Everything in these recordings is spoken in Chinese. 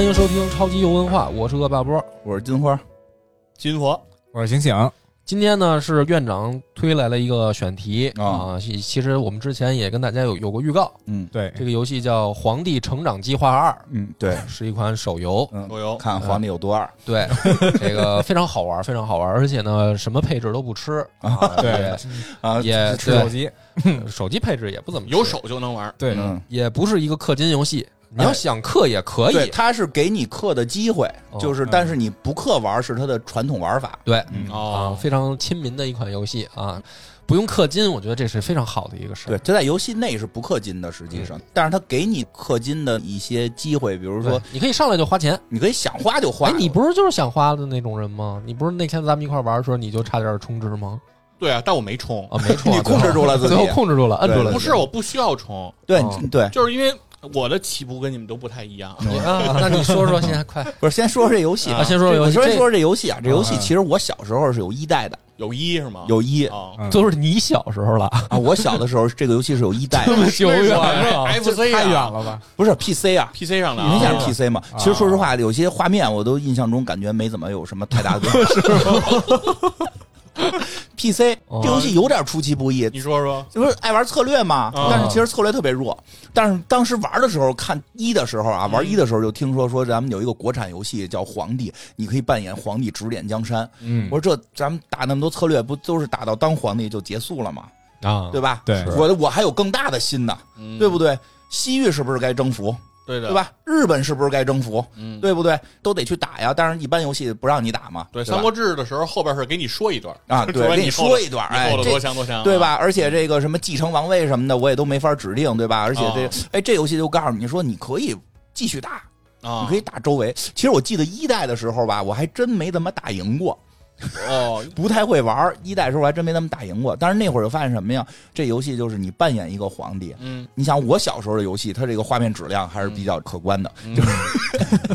欢迎收听超级游文化，我是恶霸波。我是金花，金佛，我是醒醒，今天呢是院长推来了一个选题啊。啊，其其实我们之前也跟大家有有过预告，嗯对。这个游戏叫《皇帝成长计划二嗯，对，》，是一款手游。嗯，手游。看皇帝有多二。对，这个非常好玩，非常好玩，而且呢，什么配置都不吃。啊，对。啊，也吃手机，手机配置也不怎么有手就能玩。对，嗯，也不是一个氪金游戏，你要想氪也可对，以。他是给你氪的机会，哦就是但是你不氪玩是他的传统玩法，对嗯啊，哦，非常亲民的一款游戏啊，不用氪金，我觉得这是非常好的一个事儿。对，就在游戏内是不氪金的，实际上，但是它给你氪金的一些机会，比如说你可以上来就花钱。你可以想花就花哎，，你不是就是想花的那种人吗？你不是那天咱们一块玩的时候，你就差点充值吗？对啊，但我没充，啊，没充啊，你控制住了自己最后控制住了，摁住了。不是我不需要充，对哦对，就是因为我的起步跟你们都不太一样。你 啊，那你说说，现在快。不是先说说这游戏啊，先说说游戏，先说说这游戏啊，这游戏啊。其实我小时候是有一代的，有一是吗？有一。都是你小时候了，啊，我小的时候这个游戏是有一代的，久远了。FC 太远啊。了吧？不是 PC 啊，，PC 上的啊，你想啊 PC 嘛？其实说实话，有些画面我都印象中感觉没怎么有什么太大的变化。PC 哦这游戏有点出其不意，你说说，就是爱玩策略嘛，啊但是其实策略特别弱。但是当时玩的时候，看一的时候啊，玩一的时候就听说说咱们有一个国产游戏叫《皇帝》，你可以扮演皇帝指点江山。嗯我说这咱们打那么多策略，不都是打到当皇帝就结束了吗？啊，对吧？对我我还有更大的心呢，嗯对不对？西域是不是该征服？对的，对？吧？日本是不是该征服？嗯，对不对？都得去打呀。但是，一般游戏不让你打嘛。对，《对三国志》的时候后边是给你说一段啊，说 对，给你说一段，哎这强多强，对？吧？而且这个什么继承王位什么的，我也都没法指定，对吧？而且这哦，哎，这游戏就告诉你说，你可以继续打，啊，你可以打周围。其实我记得一代的时候吧，我还真没怎么打赢过，哦，不太会玩。一代的时候我还真没怎么打赢过。但是那会儿就发现什么呀？这游戏就是你扮演一个皇帝。嗯，你想，我小时候的游戏，它这个画面质量还是比较可观的。嗯就是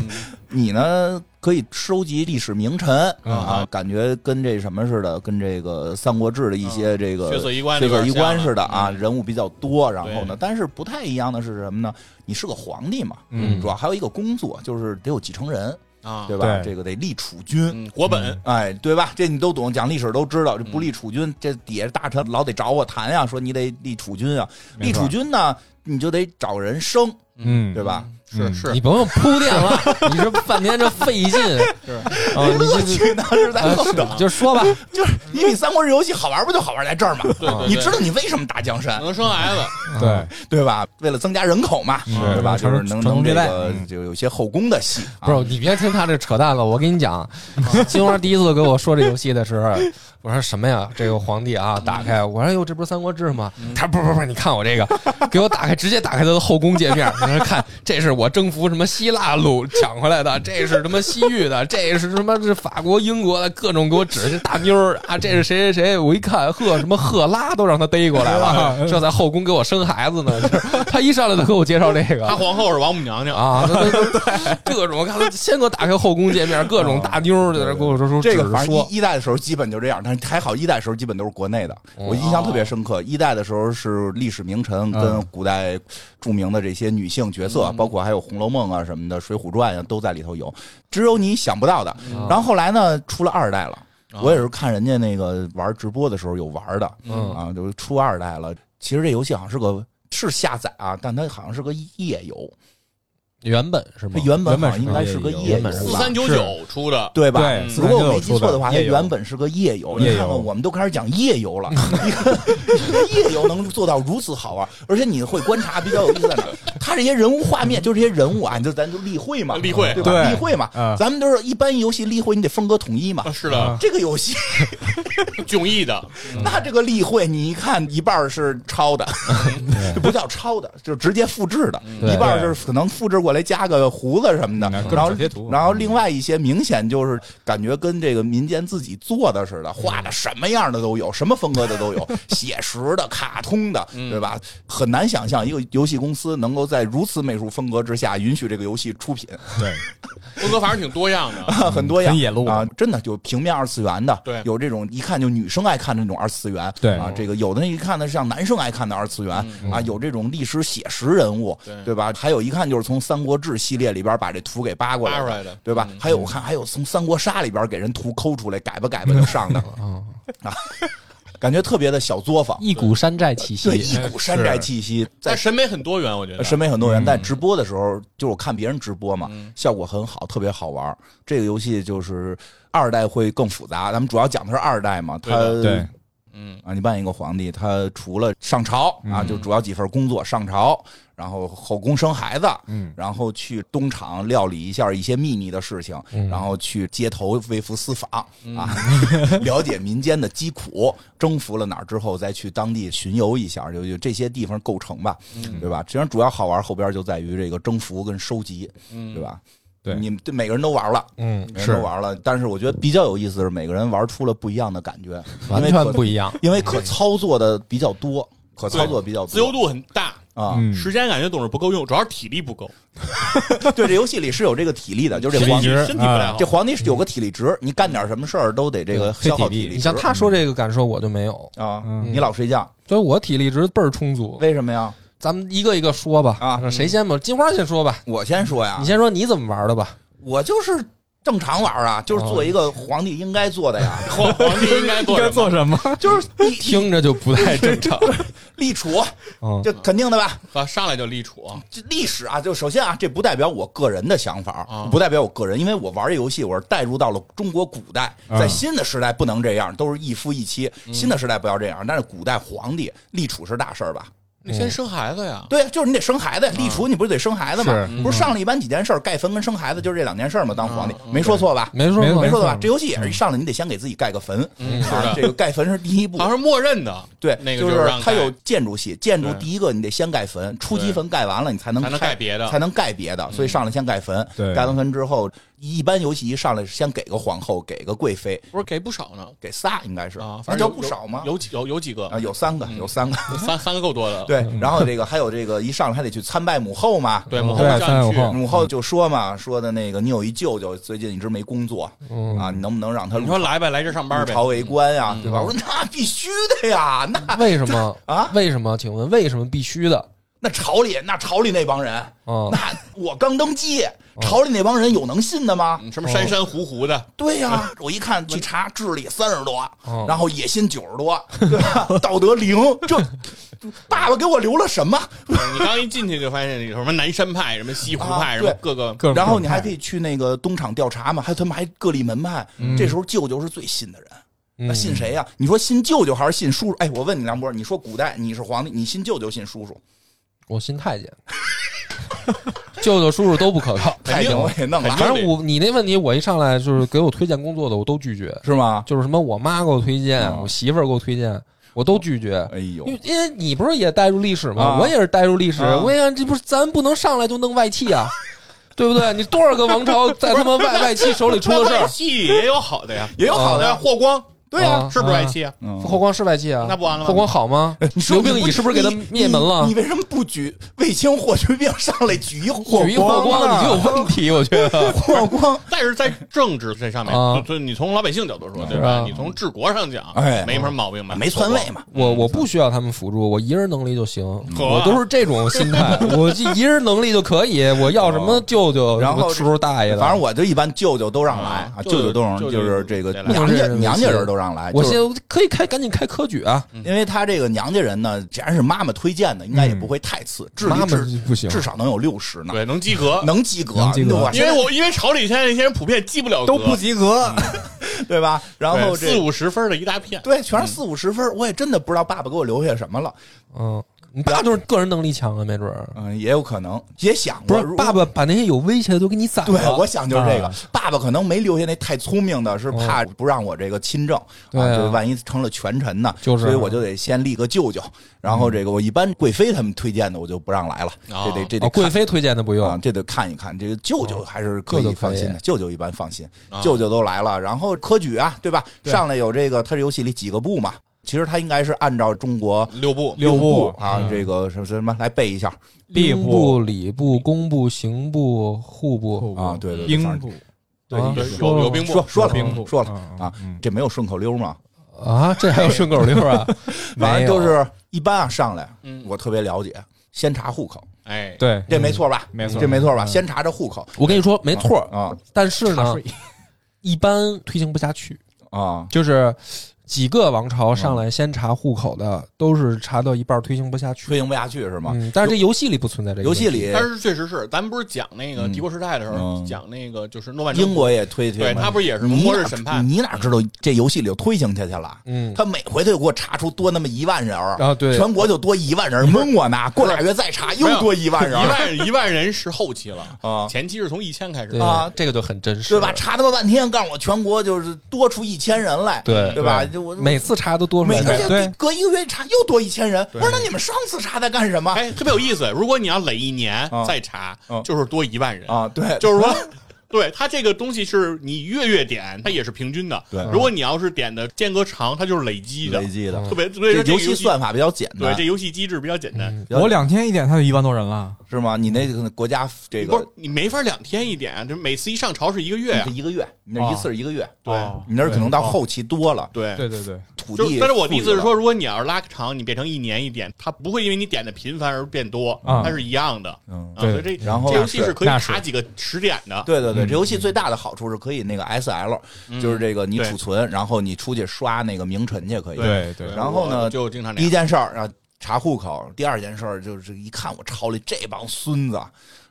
你呢，可以收集历史名臣嗯啊，感觉跟这什么似的，跟这个《三国志》的一些这个血色衣冠血色衣冠似的啊，嗯人物比较多。然后呢，但是不太一样的是什么呢？你是个皇帝嘛，嗯主要还有一个工作，就是得有继承人，啊，对吧？对这个得立储君。嗯，国本哎，对吧？这你都懂，讲历史都知道。这不立储君，这底下大臣老得找我谈呀，说你得立储君啊。立储君呢，你就得找人生，嗯，对吧？嗯是。是你不用铺垫了，你这半天这费劲。是，啊！你我这去，当时在啊后头，就说吧，就是你比《三国志》游戏好玩，不就好玩在这儿吗？对对，你知道你为什么打江山，能生孩子，对，对吧？为了增加人口嘛，是对吧？就是能能这个嗯。就有些后宫的戏，啊。不是你别听他这扯淡了，我跟你讲，金花第一次跟我说这游戏的时候，我说什么呀？这个皇帝啊，打开，我说哟，这不是《三国志》吗？他说不是不是不是，你看我这个，给我打开，直接打开他的后宫界面，你说看，这是我征服什么希腊路抢回来的，这是什么西域的，这是什么是法国、英国的，各种给我指这大妞儿啊，这是谁谁谁？我一看，呵，什么赫拉都让他逮过来了，这在后宫给我生孩子呢。就是他一上来就给我介绍这个，他皇后是王母娘娘，啊，各种看他先给我打开后宫界面，各种大妞儿在那跟我说说，这个说反正一一代的时候基本就这样，但是还好一代的时候基本都是国内的，哦我印象特别深刻。一代的时候是历史名臣跟古代著名的这些女性角色，包括还有《红楼梦》啊什么的，《水浒传》啊都在里头有，只有你想不到的。嗯然后后来呢，出了二代了。啊我也是看人家那个玩直播的时候有玩的，嗯啊，就出二代了。其实这游戏好像是个是下载啊，但它好像是个页游，原本是吗？它？原本原本应该是个夜游四吧三九九出的，对吧？对如果我没记错的话，它原本是个夜游。你看看，我们都开始讲夜游了，一个一个页游能做到如此好玩，而且你会观察比较有意思在哪儿？它这些人物画面，就这些人物啊，你就咱就例会嘛，例会。对吧？例会嘛，嗯。咱们都是一般游戏例会，你得风格统一嘛。啊。是的。啊，这个游戏，迥异的，那这个例会，你一看一半是抄的，这不叫抄的，就是直接复制的，一半是可能复制过来加个胡子什么的然后然后另外一些明显就是感觉跟这个民间自己做的似的，画的什么样的都有，什么风格的都有，写实的、卡通的，对吧？很难想象一个游戏公司能够在如此美术风格之下允许这个游戏出品，对，风格反正挺多样的。很多样。很野路。啊，真的就平面二次元的，对。有这种一看就女生爱看的那种二次元，对。啊，这个有的那一看呢是像男生爱看的二次元嗯。啊，有这种历史写实人物，对。对吧？还有一看就是从《三国志》系列里边把这图给扒过来的，扒出来的，对吧？嗯。还有我看还有从《三国杀》里边给人图抠出来，改吧改吧就上的，啊，感觉特别的小作坊，一股山寨气息。对，，一股山寨气息，在但审美很多元，我觉得。审美很多元，嗯。在直播的时候，就是我看别人直播嘛，嗯。效果很好，特别好玩。这个游戏就是二代会更复杂，咱们主要讲的是二代嘛，它对对嗯啊，你扮演一个皇帝，他除了上朝啊，嗯就主要几份工作：上朝，然后后宫生孩子，嗯然后去东厂料理一下一些秘密的事情，嗯然后去街头微服私访嗯啊，了解民间的疾苦，征服了哪儿之后再去当地巡游一下，就就这些地方构成吧，嗯对吧？实际上主要好玩后边就在于这个征服跟收集，嗯，对？吧？对你们对每个人都玩了。嗯，每个人都玩了，但是我觉得比较有意思的是，每个人玩出了不一样的感觉，完全不一样。因为可操作的比较多，可操作比较多，自由度很大，啊。嗯时间感觉总是不够用，主要是体力不够，对，这游戏里是有这个体力的，就是这皇帝，体身体不太好。这皇帝是有个体力值，你干点什么事儿都得这个消耗体力力。你像他说这个感受，我就没有，啊，嗯你老睡觉，所以我体力值倍儿充足。为什么呀？咱们一个一个说吧，啊谁先吧？金花先说吧，我先说呀你，先说你怎么玩的吧。我就是正常玩啊，就是做一个皇帝应该做的呀，皇皇帝应该做应该做什么？就是听着就不太正常。立储，嗯，这肯定的吧？啊，上来就立储，这历史啊，就首先啊，这不代表我个人的想法，啊不代表我个人，因为我玩这游戏，我是带入到了中国古代，啊在新的时代不能这样，都是一夫一妻，新的时代不要这样，但是古代皇帝立储是大事儿吧？你先生孩子呀。对，就是你得生孩子呀，立储你不是得生孩子吗？是不是上了一般几件事儿，盖坟跟生孩子就是这两件事儿吗？当皇帝没说错吧？没没说没说错吧？这游戏也是一上来你得先给自己盖个坟，嗯，是啊，这个盖坟是第一步好。像是默认的，对，那个就就是它有建筑系，建筑第一个你得先盖坟，初级坟盖完了你才能才能盖别的才能盖别的，所以上来先盖坟。盖完坟之后，一般游戏一上来先给个皇后，给个贵妃，不是给不少呢给仨应该是啊，反正叫不少吗？有几有有几个啊，有三个，有三个。三三个够多的了。对，然后这个还有这个一上来还得去参拜母后嘛。对，母后对叫去三有后母后就说嘛，说的那个你有一舅舅最近一直没工作嗯啊，你能不能让他你说来呗，来这上班呗。朝为官呀，嗯对吧？我说那必须的呀，那为什么 啊为什么？请问为什么必须的？那朝里那朝里那帮人，嗯，那我刚登基，朝里那帮人有能信的吗？嗯什么山山湖湖的，对呀、我一看去查，智力三十多，哦然后野心九十多，对吧？道德零，这爸爸给我留了什么？你刚一进去就发现有什么南山派、什么西湖派、啊什么对各个各种然后你还可以去那个东厂调查嘛，还他们还各立门派。这时候舅舅是最信的人，那信谁呀、你说信舅舅还是信叔叔？哎，我问你梁波，你说古代你是皇帝，你信舅舅信叔叔？我信太监，舅舅叔叔都不可靠。太监我也弄了，反正我你那问题，我一上来就是给我推荐工作的，我都拒绝。是吗？就是什么我妈给我推荐，啊我媳妇儿给我推荐，我都拒绝。哎呦因，为因为你不是也带入历史吗？啊我也是带入历史，啊我也这不是咱不能上来就弄外戚啊，对不对？你多少个王朝在他们外 外戚手里出了事外儿？戚也有好的呀，也有好的呀，霍光对呀、啊是不是外戚啊？嗯霍光是外戚啊，那不完了吗霍光好吗？你说刘病已是不是给他灭门了你？为什么不举卫青、霍去病上来举一霍举一霍光啊你就有问题，我觉得。霍光？但是在政治这上面，啊就就你从老百姓角度说，对？吧你从治国上讲，哎没什么毛病吧？没篡位嘛？我我不需要他们辅助，我一人能力就行，我都是这种心态，我就一人能力就可以，我要什么舅舅，然后什么叔叔大爷的，反正我就一般舅舅都让来啊啊，舅舅都让，舅舅就是这个得来娘家娘家人都让来。我就是现在可以开赶紧开科举啊，因为他这个娘家人呢，既然是妈妈推荐的，应该也不会太次，至不行，至少能有六十呢，对，能及格。能及格，及格因为我因为朝里现在那些人普遍及不了，都不及格，对吧？然后四五十分的一大片。对全是四五十分，我也真的不知道爸爸给我留下什么了。嗯，你爸就是个人能力强啊，没准儿。嗯，也有可能，也想过不是爸爸把那些有威胁的都给你宰对，了，我想就是这个啊，爸爸可能没留下那太聪明的，是怕不让我这个亲政，对啊就万一成了权臣呢，就是啊所以我就得先立个舅舅，然后这个我一般贵妃他们推荐的我就不让来了，哦这得这得哦，贵妃推荐的不用啊用，，这得看一看，这个舅舅还是可舅舅可以以放心的，舅舅一般放心啊，舅舅都来了，然后科举啊，对吧？对上来有这个，他这游戏里几个部嘛，其实他应该是按照中国六部。六部啊，这个什么什么来背一下。兵吏部部、礼部、工部、刑部、户部，啊，对对，对兵部，对有有兵部。说说了兵部。说了嗯啊嗯，这没有顺口溜吗？啊，这还有顺口溜啊？反正就是一般啊，上来嗯。我特别了解，先查户口，哎，对，这没错吧？没错。这没错吧？嗯。先查这户口。我跟你说没错，啊但是呢，一般推行不下去，啊。就是几个王朝上来先查户口的，都是查到一半推行不下去。推行不下去是吗？嗯，但是这游戏里不存在这个问题。游戏里但是确实是，咱们不是讲那个嗯帝国时代的时候，嗯讲那个就是诺曼底英国也推推嘛，对他不是也是末日审判？你哪知道这游戏里就推行下去了？嗯他每回都给我查出多那么一万人儿啊对全国就多一万人，蒙我呢。过俩月再查又多一万人儿一万一万人是后期了啊前期是从一千开始对的。啊这个就很真实，对吧？？查他妈半天，告诉我全国就是多出一千人来，对对吧？我每次查都多出来。每而且对隔一个月查又多一千人，不是那你们上次查在干什么哎，特别有意思。如果你要累一年啊再查啊，就是多一万人。啊？对，就是说，对它这个东西是你月月点，它也是平均的。对如果你要是点的间隔长，它就是累积的，累积的。特别所以说这游戏算法比较简单，对这游戏机制比较简单。我两天一点，它就一万多人了。是吗？你那个国家这个不是个你没法两天一点啊，就每次一上朝是一个月。一个月，你那一次是一个月，对哦你那儿可能到后期多了，对对对对，土地。但是我的意思是说，，如果你要是拉长，你变成一年一点，它不会因为你点的频繁而变多，啊它是一样的。嗯，啊，对所以这然后这游戏是可以卡几个时点的。对对对，嗯这游戏最大的好处是可以那个 SL，嗯就是这个你储存，然后你出去刷那个名臣去可以。对对然后呢就经常第一。件事儿啊，查户口；第二件事儿就是一看我朝里这帮孙子，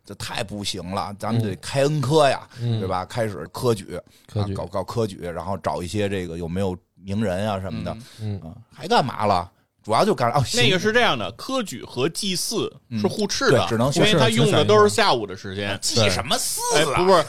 这太不行了，咱们得开恩科呀，嗯对吧？开始科举，科举啊搞搞科举，然后找一些这个有没有名人啊什么的，嗯嗯，啊，还干嘛了？主要就干哦，那个是这样的，科举和祭祀是互斥的，对只能因为他用的都是下午的时间。祭什么四哎，啊？不是，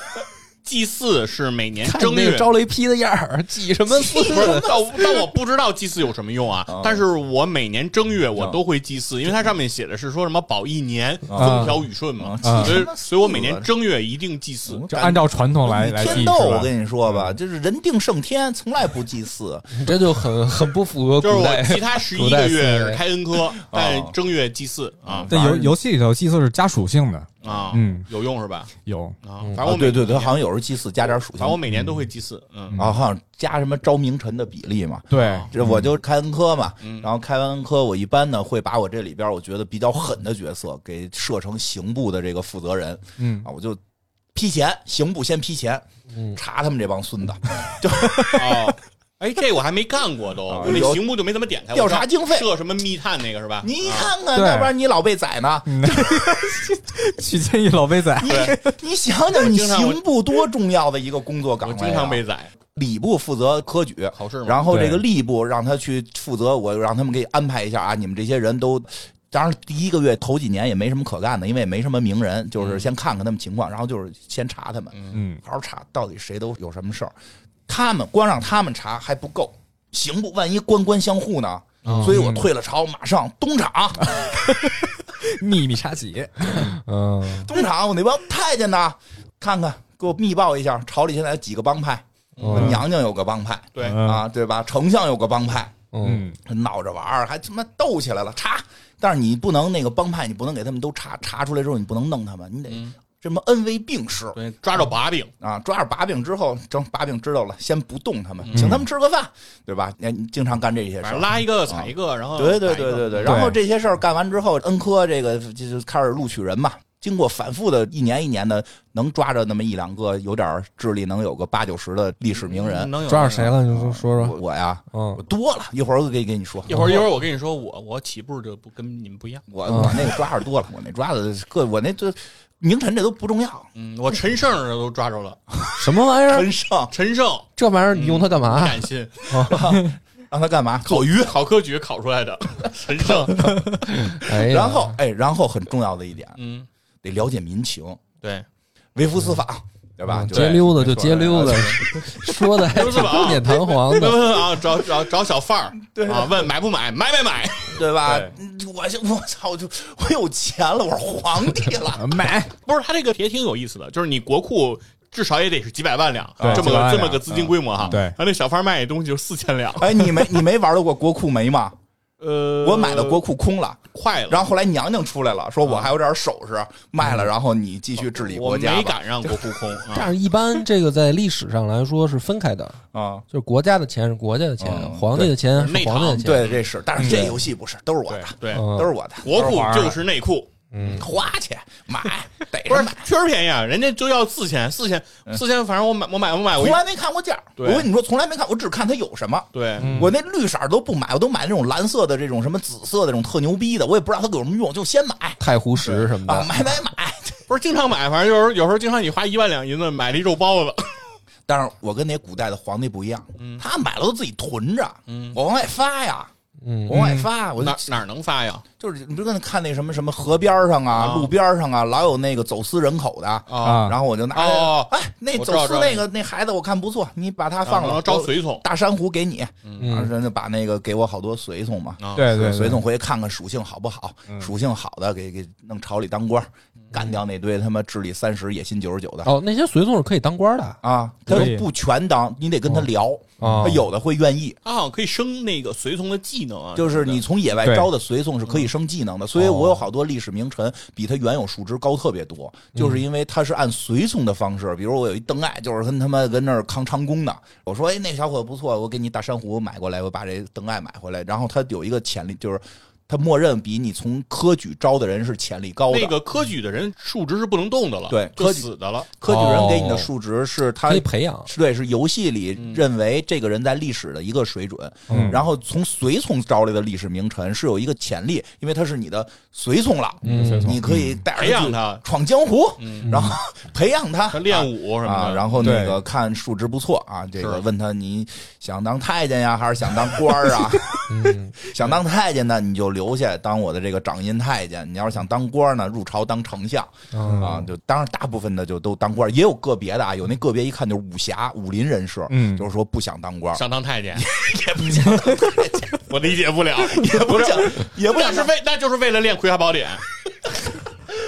祭祀是每年看正月那个。招雷劈的样儿，祭什么四？不是，但我但我不知道祭祀有什么用啊啊。但是我每年正月我都会祭祀，因为它上面写的是说什么保一年风调雨顺嘛，啊所以所以我每年正月一定祭祀。就按照传统来来记，天斗，我跟你说吧，就是人定胜天，从来不祭祀。这就很很不符合就是我。其他十一个月是开恩科，但正月祭祀啊在游游戏里头祭祀是加属性的，啊，嗯。有用是吧？有。啊，反正我对对对，好像有时候祭祀加点属性，反正我每年都会祭祀，嗯。啊，好像加什么招名臣的比例嘛。对，这我就开恩科嘛，嗯。然后开完恩科，我一般呢会把我这里边我觉得比较狠的角色给设成刑部的这个负责人。嗯。啊，我就批钱，刑部先批钱，嗯。查他们这帮孙子，哦，哎，这我还没干过都，我那啊有刑部就没怎么点开。调查经费设什么密探那个是吧？你啊看看，要不然你老被宰呢。嗯去见一老被宰，你 你想想，你刑部多重要的一个工作岗位啊！经常被宰礼部负责科举，考试嘛。然后这个吏部让他去负责，我让他们给安排一下啊，你们这些人都。当然，第一个月头几年也没什么可干的，因为也没什么名人，就是先看看他们情况，然后就是先查他们，嗯，好好查到底谁都有什么事儿。他们光让他们查还不够，刑部万一官官相护呢？所以我退了朝，马上东厂，秘密查起，嗯。东厂我那帮太监呢，看看给我密报一下，朝里现在有几个帮派，嗯娘娘有个帮派。对，嗯。啊，对吧？丞相有个帮派，嗯。嗯，闹着玩儿，还他妈斗起来了，查。但是你不能那个帮派，你不能给他们都查查出来之后，你不能弄他们，你得嗯这么恩威并施对，抓着把柄，啊！抓着把柄之后，整把柄知道了，先不动他们，嗯请他们吃个饭，对吧？你你经常干这些事儿。拉一个踩一个，然后对对对对对，对然后这些事儿干完之后，恩科这个就就开始录取人嘛。经过反复的一年一年的，能抓着那么一两个有点智力，能有个八九十的历史名人。能有抓着谁？了？你说说我说。我呀，嗯我多了一会儿我给给你说。一会儿一会儿我跟你说，我我起步就不跟你们不一样。嗯我我那个抓着多了，我那抓的各我那这名臣这都不重要，嗯，我陈胜都抓着了，什么玩意儿？陈胜陈胜这玩意儿你用它干不嘛？敢信，让他干嘛？烤鱼。考科举考出来的 陈胜，哎呀，然后哎，然后很重要的一点，嗯，得了解民情，对，微服私访，对吧？街溜子就街溜子，说的还挺冠冕堂皇的。啊，找找找小贩儿，对啊，问买不买，买买买，对吧我就我操，我就我有钱了，我是皇帝了。买，不是他这个也挺有意思的，就是你国库至少也得是几百万两，这么这么个资金规模哈。对然后那小贩卖的东西就四千两，哎，你没你没玩到过国库没吗？呃，我买的国库空了，快了。然后后来娘娘出来了，说我还有点首饰卖了，然后你继续治理国家我。没敢让国库空。啊，但是一般这个在历史上来说是分开的，啊，就是国家的钱是国家的钱，嗯皇帝的钱是皇帝的钱。对，这是，但是这游戏不是，都是我的，对，嗯。都是我的，国库就是内库，嗯，花去买，得不是买。确实便宜啊，人家就要四千，四千，四千，反正我买我买我买我，从来没看过价，我对。跟你说，从来没看，我只看它有什么。对，我那绿色儿都不买，我都买那种蓝色的，这种什么紫色的，这种特牛逼的，我也不知道它有什么用，就先买。太湖石什么啊，的，买买买。不是经常买，反正有时候有时候经常你花一万两银子买了一肉包子，但是我跟那古代的皇帝不一样，他买了都自己囤着，我往外发呀，嗯。我往外发，我就哪哪能发呀？就是你不是看那什么什么河边上啊、啊。路边上啊，老有那个走私人口的，啊，然后我就拿着，哦哎，那走私那个。那孩子我看不错，你把他放了，招随从。大珊瑚给你，然后嗯人家把那个给我好多随从嘛，啊，对对，随从回去看看属性好不好，属性好的给给弄朝里当官，干掉那堆他妈智力三十野心九十九的。哦，那些随从是可以当官的。啊，他可以。不全当，你得跟他聊，啊他有的会愿意。他好像可以升那个随从的技能啊，就是你从野外招的随从是可以升技能的，所以我有好多历史名臣比他原有数值高特别多，就是因为他是按随从的方式，比如我有一邓艾，就是跟他妈跟那儿扛长弓的，我说哎那小伙子不错，我给你大珊瑚买过来，我把这邓艾买回来，然后他有一个潜力就是。他默认比你从科举招的人是潜力高的，那个科举的人数值是不能动的了，对就科举死的了。科举人给你的哦数值是他可以培养。对，是游戏里认为这个人在历史的一个水准，嗯。然后从随从招来的历史名臣是有一个潜力，因为他是你的随从了，嗯你可以带着培养他。闯江湖，嗯。然后培养他。他练武什么啊，的，然后那个看数值不错啊，这个是。问他你想当太监呀，还是想当官儿啊？嗯，想当太监呢，你就留下当我的这个掌印太监；你要是想当官呢，入朝当丞相嗯啊。就当然大部分的就都当官，也有个别的啊，有那个别一看就是武侠武林人士，嗯就是说不想当官，想当太监，也不想当太监，我理解不了，也不想，也不想是为那就是为了练《葵花宝典》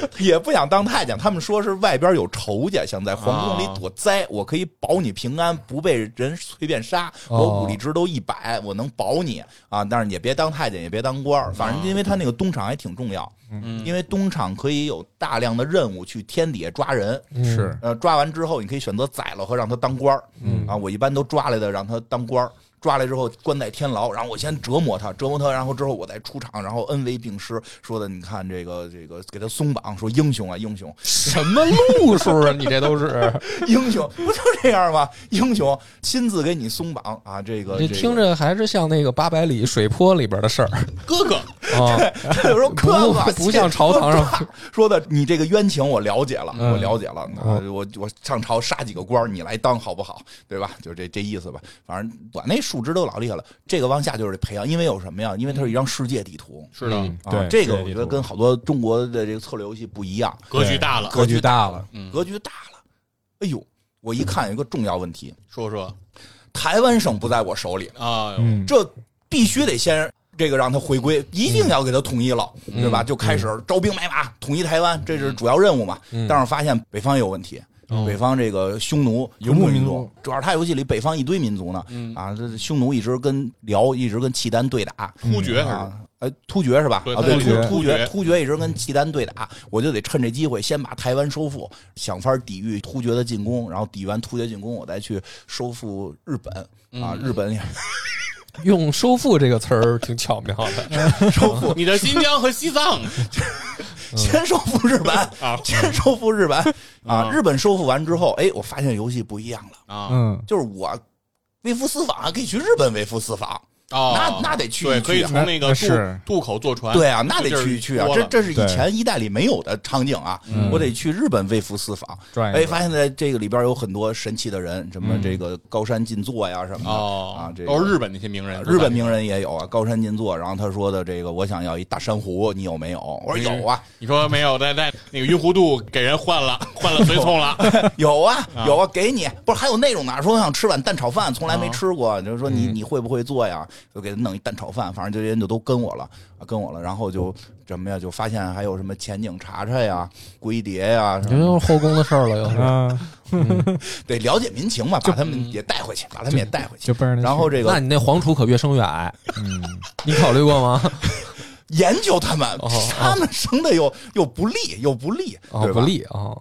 也不想当太监。他们说是外边有仇家，想在皇宫里啊躲灾，我可以保你平安，不被人随便杀。哦我武力值都一百，我能保你啊！但是也别当太监，也别当官儿，反正因为他那个东厂还挺重要，嗯因为东厂可以有大量的任务去天底下抓人。嗯是呃，抓完之后，你可以选择宰了和让他当官儿。嗯啊，我一般都抓来的，让他当官儿。抓来之后关在天牢，然后我先折磨他，折磨他，然后之后我再出场，然后恩威并施，说的你看这个这个给他松绑，说英雄啊英雄 什么路数啊？你这都是，英雄，不就这样吗？英雄亲自给你松绑啊，这个你听着还是像那个八百里水泊里边的事儿 哥哥，啊，这个有时候哥哥不不像朝堂上说的，你这个冤情我了解了，嗯我了解了，啊我我上朝杀几个官，你来当好不好？对吧？就这这意思吧。反正我那数值都老厉害了，这个往下就是得培养，因为有什么呀？因为它是一张世界地图。是的，嗯啊，对这个我觉得跟好多中国的这个策略游戏不一样，格局大了，格局大了，嗯，格局大了。哎呦，我一看有一个重要问题，说说台湾省不在我手里，啊，嗯，这必须得先这个让他回归，一定要给他统一了，对吧？就开始招兵买马，统一台湾，这是主要任务嘛。嗯但是发现北方也有问题。哦北方这个匈奴、游牧民民族，主要是他游戏里北方一堆民族呢，嗯啊，这匈奴一直跟辽一直跟契丹对打，突厥啊，呃，突厥是吧？啊，对，突厥突突厥厥，突厥一直跟契丹对打，我就得趁这机会先把台湾收复，想法抵御突厥的进攻，然后抵完突厥进攻，我再去收复日本啊，嗯日本也 用“收复”这个词儿挺巧妙的。收复，你的新疆和西藏 先收复日本啊。先收复日本啊啊！日本收复完之后，哎，我发现游戏不一样了，啊，嗯。嗯，就是我微服私访还可以去日本微服私访，哦，那那得去去啊可以从那个渡渡口坐船，对啊，那得去一去啊！这这是以前一代里没有的场景啊！嗯我得去日本微服私访，哎，发现在这个里边有很多神奇的人，什么嗯这个高山进坐呀什么的哦啊，这个都是日本那些名人，日本名人也有啊，高山进坐。然后他说的这个，我想要一大珊瑚，你有没有？我说有啊，你说没有，在在那个晕弧渡给人换了，换了随从了，有啊，啊有啊，给你。不是还有那种呢？说我想吃碗蛋炒饭，从来没啊吃过，就是说你嗯你会不会做呀？就给他弄一蛋炒饭，反正这些人就都跟我了，啊跟我了。然后就什么呀？就发现还有什么前景查查呀、龟蝶呀，这又是后宫的事儿了，又是。啊，得了解民情嘛，把他们也带回去，把他们也带回去。然后这个那你那皇储可越生越矮，嗯，你考虑过吗？研究他们哦，他们生的又又不利又不利，哦，对不利哦，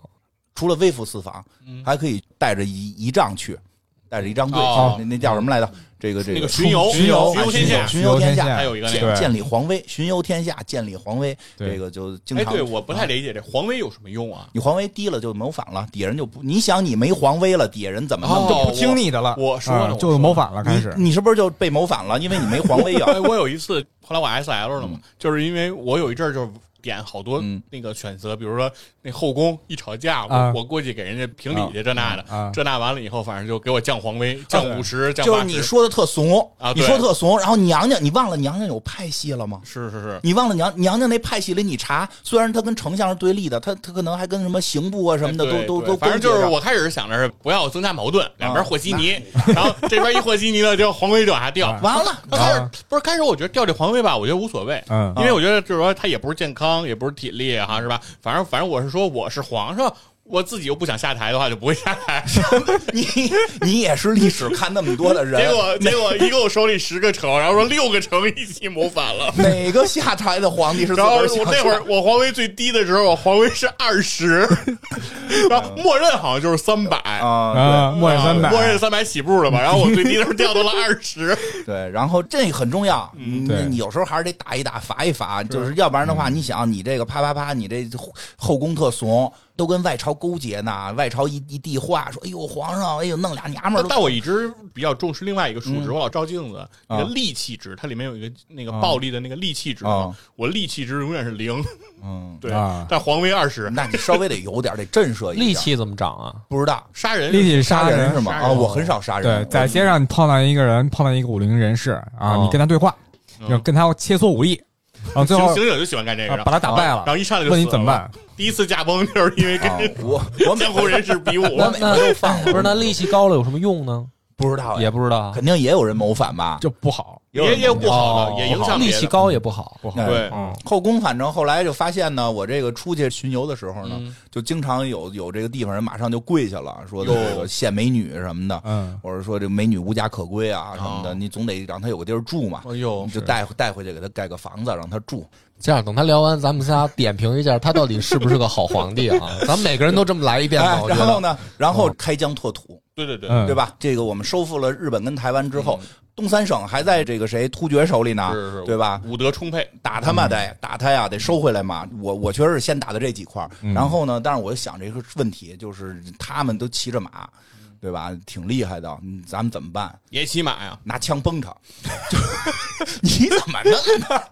除了微服私访，还可以带着仪仪仗去，带着仪仗队那那叫什么来着？这个这个巡游巡游巡游天下巡游天下，还有一个那建建立皇威，巡游天下，建立皇威，这个就经哎，常。对，我不太理解这皇威有什么用啊？你皇威低了就谋反了，底下人就不，你想你没皇威了，底下人怎么就不听你的了，我说了就谋反了，开始你你是不是就被谋反了？因为你没皇威啊。哎，我有一次，后来我 S L 了嘛，就是因为我有一阵儿就是点好多嗯。那个选择，比如说那后宫一吵架，啊。我我过去给人家评理去，这那的啊，这那完了以后，反正就给我降皇威，降五十，降就是。你说的特怂你说特怂，然后娘娘，你忘了娘娘有派系了吗？是是是，你忘了娘娘娘那派系里，你查，虽然他跟丞相是对立的，他他可能还跟什么刑部啊什么的哎都都都反正就是我开始想着是不要增加矛盾，两边啊和稀泥，然后这边一和稀泥了，就皇威就往下掉。完了，刚开始啊不是开始，我觉得掉这皇威吧，我觉得无所谓，嗯。因为我觉得就是说他也不是健康，也不是体力哈，是吧？反正反正我是说我是皇上，我自己又不想下台的话，就不会下台。你你也是历史看那么多的人，结果结果一共手里十个城，然后说六个城一起谋反了。哪个下台的皇帝是然后我那会儿我皇位最低的时候，我皇位是二十，然后默认好像就是三百啊？啊，默认三百，默认三百起步了吧？然后我最低的时候掉到了二十。对对，然后这很重要，嗯你对你有时候还是得打一打，罚一罚，就是要不然的话，你想你这个啪啪啪，你这后后宫特怂，都跟外朝勾结呢，外朝一一递话说，哎呦皇上，哎呦弄俩娘们儿但我一直比较重视另外一个数值，我老照镜子，啊你的戾气值，它里面有一个那个暴力的那个戾气值啊，我戾气值永远是零，嗯，对啊，但皇威二十，那你稍微得有点，得震慑一下。戾气怎么长啊？不知道。杀人。戾气杀人。是吗？啊，我很少杀人。对人，，在街上你碰到一个人，碰到一个武林人士啊，哦你跟他对话，嗯。要跟他切磋武艺，然后最后行行者就喜欢干这个，啊把他打败了。然后一上来就问你怎么？办？第一次驾崩就是因为跟啊我我每江湖人士比武，我每回都放不是那力气高了有什么用呢？不知道也不知道，肯定也有人谋反吧？就不好，也也有不好的，哦也影响别的。力气高也不好。不好。哎对。嗯，后宫反正后来就发现呢，我这个出去巡游的时候呢，嗯。就经常有有这个地方人马上就跪下了，说的这个献美女什么的，嗯，或者说这美女无家可归啊什么的，哦。你总得让她有个地儿住嘛，哎呦。你就带带回去给她盖个房子让她住。这样等他聊完，咱们仨点评一下他到底是不是个好皇帝啊？咱们每个人都这么来一遍吧。然后呢，然后开疆拓土，对对对，嗯对吧？这个我们收复了日本跟台湾之后，东三省还在这个谁突厥手里呢，是是对吧？武德充沛，打他嘛得打他呀，得收回来嘛。我我确实是先打的这几块，然后呢，但是我就想这个问题，就是他们都骑着马，对吧？挺厉害的，嗯咱们怎么办？也骑马呀，拿枪崩他，就 你怎么弄的？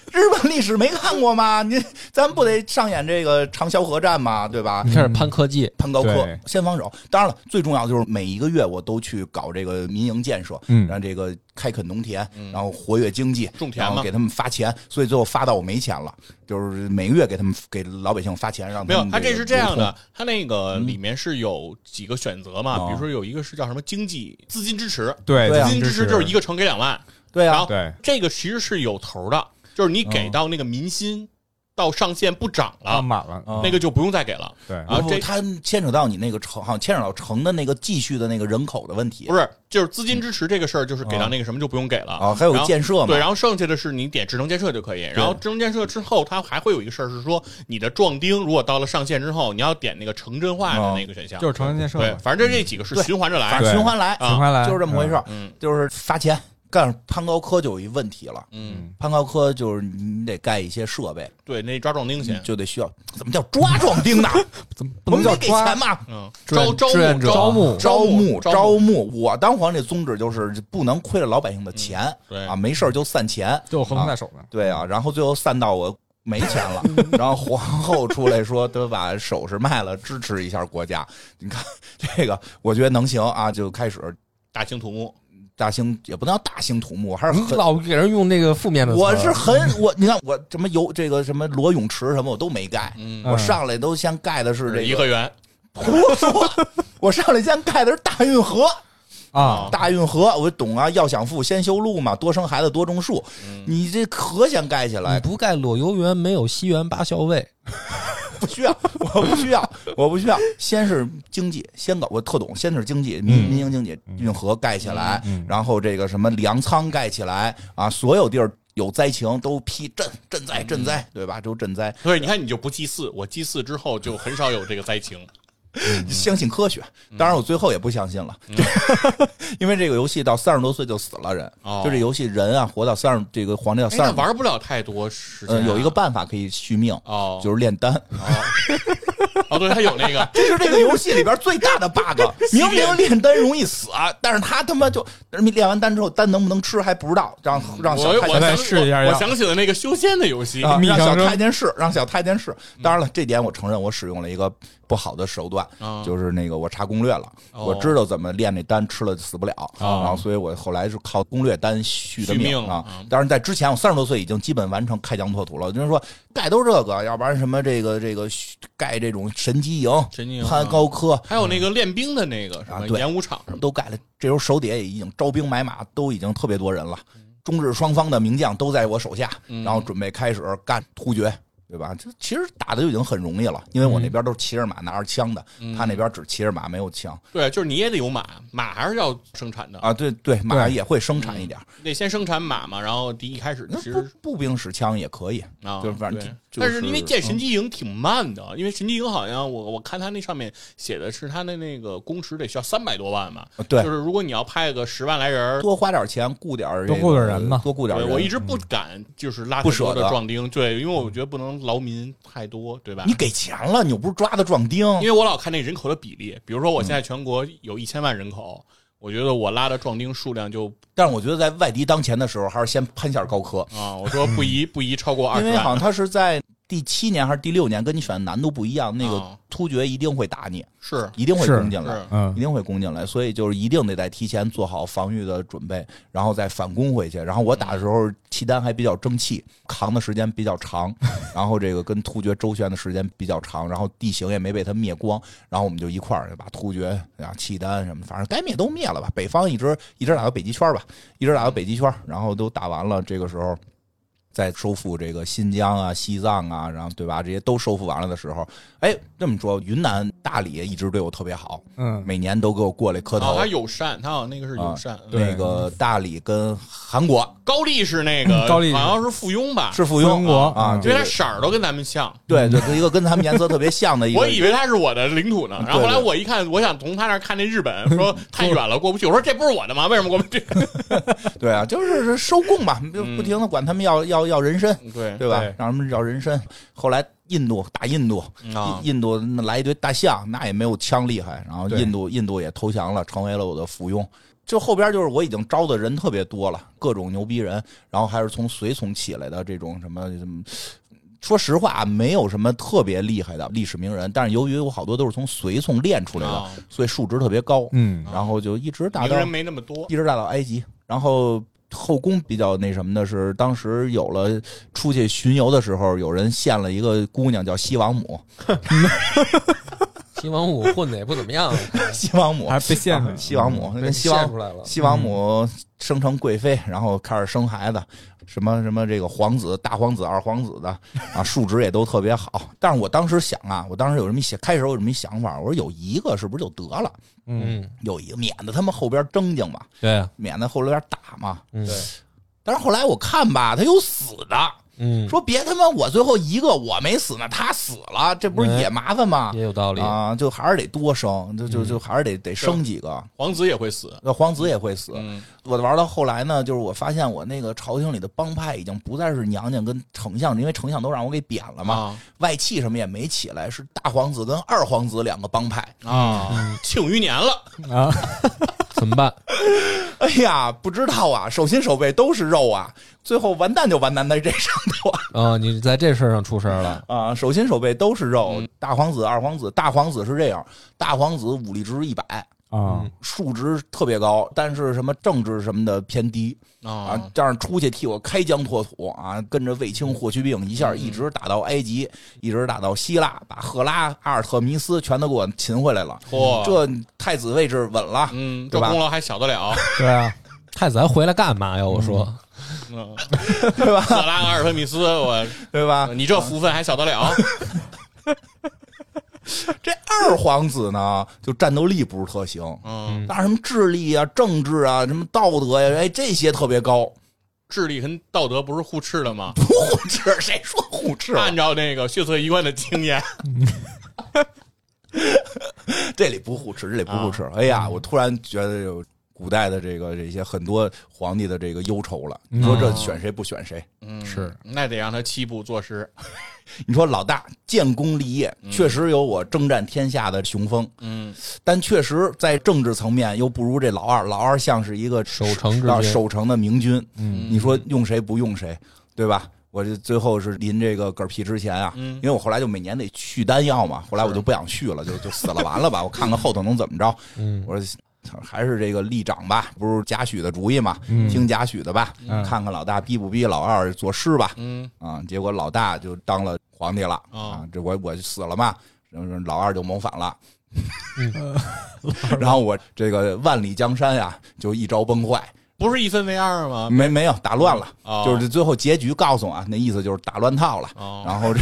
日本历史没看过吗？您咱不得上演这个长萧河战吗？对吧？开始攀科技，攀高科先防守。当然了，最重要的就是每一个月我都去搞这个民营建设，嗯。让这个开垦农田，然后活跃经济，种田嘛然后给他们发钱。所以最后发到我没钱了，就是每个月给他们给老百姓发钱，让没有，他这是这样的，他那个里面是有几个选择嘛，哦比如说有一个是叫什么经济资金支持，对资金支持。就是一个城给两万，对啊，对。这个其实是有头的，就是你给到那个民心到上限不涨啊了，满了，嗯那个就不用再给了。对啊这不它牵扯到你那个城，好像牵扯到城的那个继续的那个人口的问题。不是，就是资金支持这个事儿，就是给到那个什么就不用给了啊，还有然后建设嘛？对，然后剩下的是你点智能建设就可以。然后智能建设之后，它还会有一个事儿是说，你的壮丁如果到了上限之后，你要点那个城镇化的那个选项。就是城镇建设，，对反正这几个是循环着来循环来，啊循环来就是这么回事儿。嗯就是发钱。干攀高科就有一问题了，嗯，攀高科就是你得盖一些设备，对，那抓壮丁去。就得需要怎么叫抓壮丁呢？怎么不能叫抓钱？嘛？嗯，招招募招募招募招招募，我当皇帝宗旨就是不能亏了老百姓的钱，对啊，没事儿就散钱，就有合同在手呢。对啊，然后最后散到我没钱了，然后皇后出来说得把首饰卖了，支持一下国家。你看这个，我觉得能行啊，就开始大兴土木。大兴也不能叫大兴土木，还是很。老给人用那个负面的词。我是很我，你看我什么游这个什么裸泳池什么我都没盖，嗯我上来都先盖的是这个颐和园，胡说，我上来先盖的是大运河。啊，大运河，我懂啊，要想富先修路嘛，多生孩子多种树。嗯你这河先盖起你来，不盖裸游园，没有西园八校尉。不需要，我不需要，我不需要。先是经济，先搞，我特懂，先是经济，民嗯民营经济，运河盖起来，嗯然后这个什么粮仓盖起来啊，所有地儿。有灾情都批赈赈灾赈灾，对吧？都赈灾，所以你看，你就不祭祀，我祭祀之后就很少有这个灾情。相信科学。当然，我最后也不相信了，因为这个游戏到三十多岁就死了人，哦。就这游戏人啊，活到三十这个皇帝到三十，玩不了太多时间有一个办法可以续命，哦，就是炼丹。哦，对，他有那个，这是这个游戏里边最大的 bug。明明炼丹容易死，但是他他妈就炼完丹之后，丹能不能吃还不知道，让让小太监我我想试一下药。我我想起了那个修仙的游戏。啊，让小太监试，让小太监试。当然了，这点我承认我使用了一个不好的手段，啊。就是那个我查攻略了，哦。我知道怎么练那丹，吃了死不了，然后所以我后来是靠攻略丹续的命啊。嗯。当然在之前我三十多岁已经基本完成开疆拓土了，就是说盖都这个，要不然什么这个这个盖这种神机营、神经攀高科，还有那个练兵的那个什么演武场什么。都盖了。这时候手底下也已经招兵买马，都已经特别多人了。中日双方的名将都在我手下，嗯。然后准备开始干突厥，对吧？这其实打的就已经很容易了，因为我那边都是骑着马拿着枪的，嗯他那边只骑着马没有枪对，就是你也得有马，马还是要生产的，啊。对对，马也会生产一点，得先生产马嘛。然后第一开始那其实步步兵使枪也可以。啊，就是反正但是因为建神嗯机营挺慢的，因为神机营好像我我看他那上面写的是他的那个工时得需要三百多万嘛，对就是如果你要派个十万来人，多花点钱雇点多个雇点人嘛多雇点人。我一直不敢就是拉不舍得的壮丁，对，因为我觉得不能劳民太多，对吧？你给钱了，你又不是抓的壮丁，因为我老看那人口的比例，比如说我现嗯在全国有一千万人口，我觉得我拉的壮丁数量就但是我觉得在外敌当前的时候，还是先攀下高科。啊，我说不宜不宜超过二十万，因为好像他是在第七年还是第六年，跟你选的难度不一样，那个啊突厥一定会打你，是一定会攻进来，嗯一定会攻进来，所以就是一定得在提前做好防御的准备，然后再反攻回去。然后我打的时候，契丹还比较争气，扛的时间比较长，然后这个跟突厥周旋的时间比较长，然后地形也没被他灭光，然后我们就一块儿把突厥啊、契丹什么，反正该灭都灭了吧。北方一直一直打到北极圈吧，一直打到北极圈，然后都打完了，这个时候。再收复这个新疆啊、西藏啊，然后对吧？这些都收复完了的时候，哎，这么说，云南大理一直对我特别好，嗯，每年都给我过来磕头。啊，他友善，他好像那个是友善，嗯那个大理跟韩国高丽是那个高丽好像是附庸吧，是附庸国啊，嗯因为它色儿都跟咱们像。对对，一个跟他们颜色特别像的一个。我以为它是我的领土呢，然后后来我一看，我想从他那儿看那日本，说 太远了过不去。我说这不是我的吗？为什么过不去？对啊，就是是收供嘛，就不停的管他们要要要人参，对对吧？让他们要人参。后来印度打印度，啊印印度那来一堆大象，那也没有枪厉害。然后印度印度也投降了，成为了我的附庸。就后边就是我已经招的人特别多了，各种牛逼人，然后还是从随从起来的这种什么什么。说实话，没有什么特别厉害的历史名人，但是由于我好多都是从随从练出来的，啊所以数值特别高。嗯然后就一直打到名人没那么多一直打到埃及，然后后宫比较那什么的是，当时有了出去巡游的时候，有人献了一个姑娘叫西王母，西王母混的也不怎么样，西王母还被限啊了，西王母西王献出来了。西王母生成贵妃，然后开始生孩子。什么什么这个皇子、大皇子、二皇子的啊，数值也都特别好。但是我当时想啊，我当时有什么一想，开始有什么一想法，我说有一个是不是就得了？嗯，嗯，有一个免得他们后边争竞嘛，对啊，免得后边打嘛。嗯对但是后来我看吧，他有死的，嗯，说别他妈我最后一个我没死呢，他死了，这不是也麻烦吗？也有道理。啊，就还是得多生，就就就还是得得生几个。皇子也会死。那皇子也会死。嗯我玩到后来呢，就是我发现我那个朝廷里的帮派已经不再是娘娘跟丞相，因为丞相都让我给贬了嘛，啊外戚什么也没起来，是大皇子跟二皇子两个帮派。啊，庆余年了，啊，怎么办？哎呀，不知道啊，手心手背都是肉啊，最后完蛋就完蛋在这上头啊。啊，你在这事儿上出事儿了。啊，手心手背都是肉。嗯大皇子、二皇子，大皇子是这样，大皇子武力值一百，啊，数值特别高，但是什么政治什么的偏低啊啊，这样出去替我开疆拓土啊，跟着卫青、霍去病一下一直打到埃及，一直打到希腊，把赫拉、阿尔特弥斯全都给我擒回来了。嚯，这太子位置稳了，嗯，对吧这功劳还小得了，对啊，太子还回来干嘛呀？我说，嗯，对吧？赫拉阿尔特米斯，我对吧？你这福分还小得了？这二皇子呢，就战斗力不是特行，嗯但是什么智力啊、政治啊、什么道德呀、哎，这些特别高。智力跟道德不是互斥的吗？不互斥，谁说互斥？按照那个血色衣冠的经验，这里不互斥，这里不互斥。哎呀，我突然觉得有古代的这个这些很多皇帝的这个忧愁了。你说这选谁不选谁？嗯，是那得让他七步作诗。你说老大建功立业，确实有我征战天下的雄风，嗯，但确实在政治层面又不如这老二。老二像是一个守城之守城的明君。嗯你说用谁不用谁，对吧？我这最后是临这个嗝屁之前啊，嗯因为我后来就每年得续丹药嘛，后来我就不想续了，就就死了完了吧，我看看后头能怎么着。嗯，我说操还是这个立长吧，不是贾诩的主意嘛，嗯。听贾诩的吧，嗯。看看老大逼不逼老二作诗吧。嗯。啊，结果老大就当了皇帝了哦。啊，这我我就死了嘛，然后老二就谋反了。嗯。然后我这个万里江山呀，就一朝崩坏，不是一分为二吗？没没有打乱了，哦。就是最后结局告诉我啊，那意思就是打乱套了。哦，然后这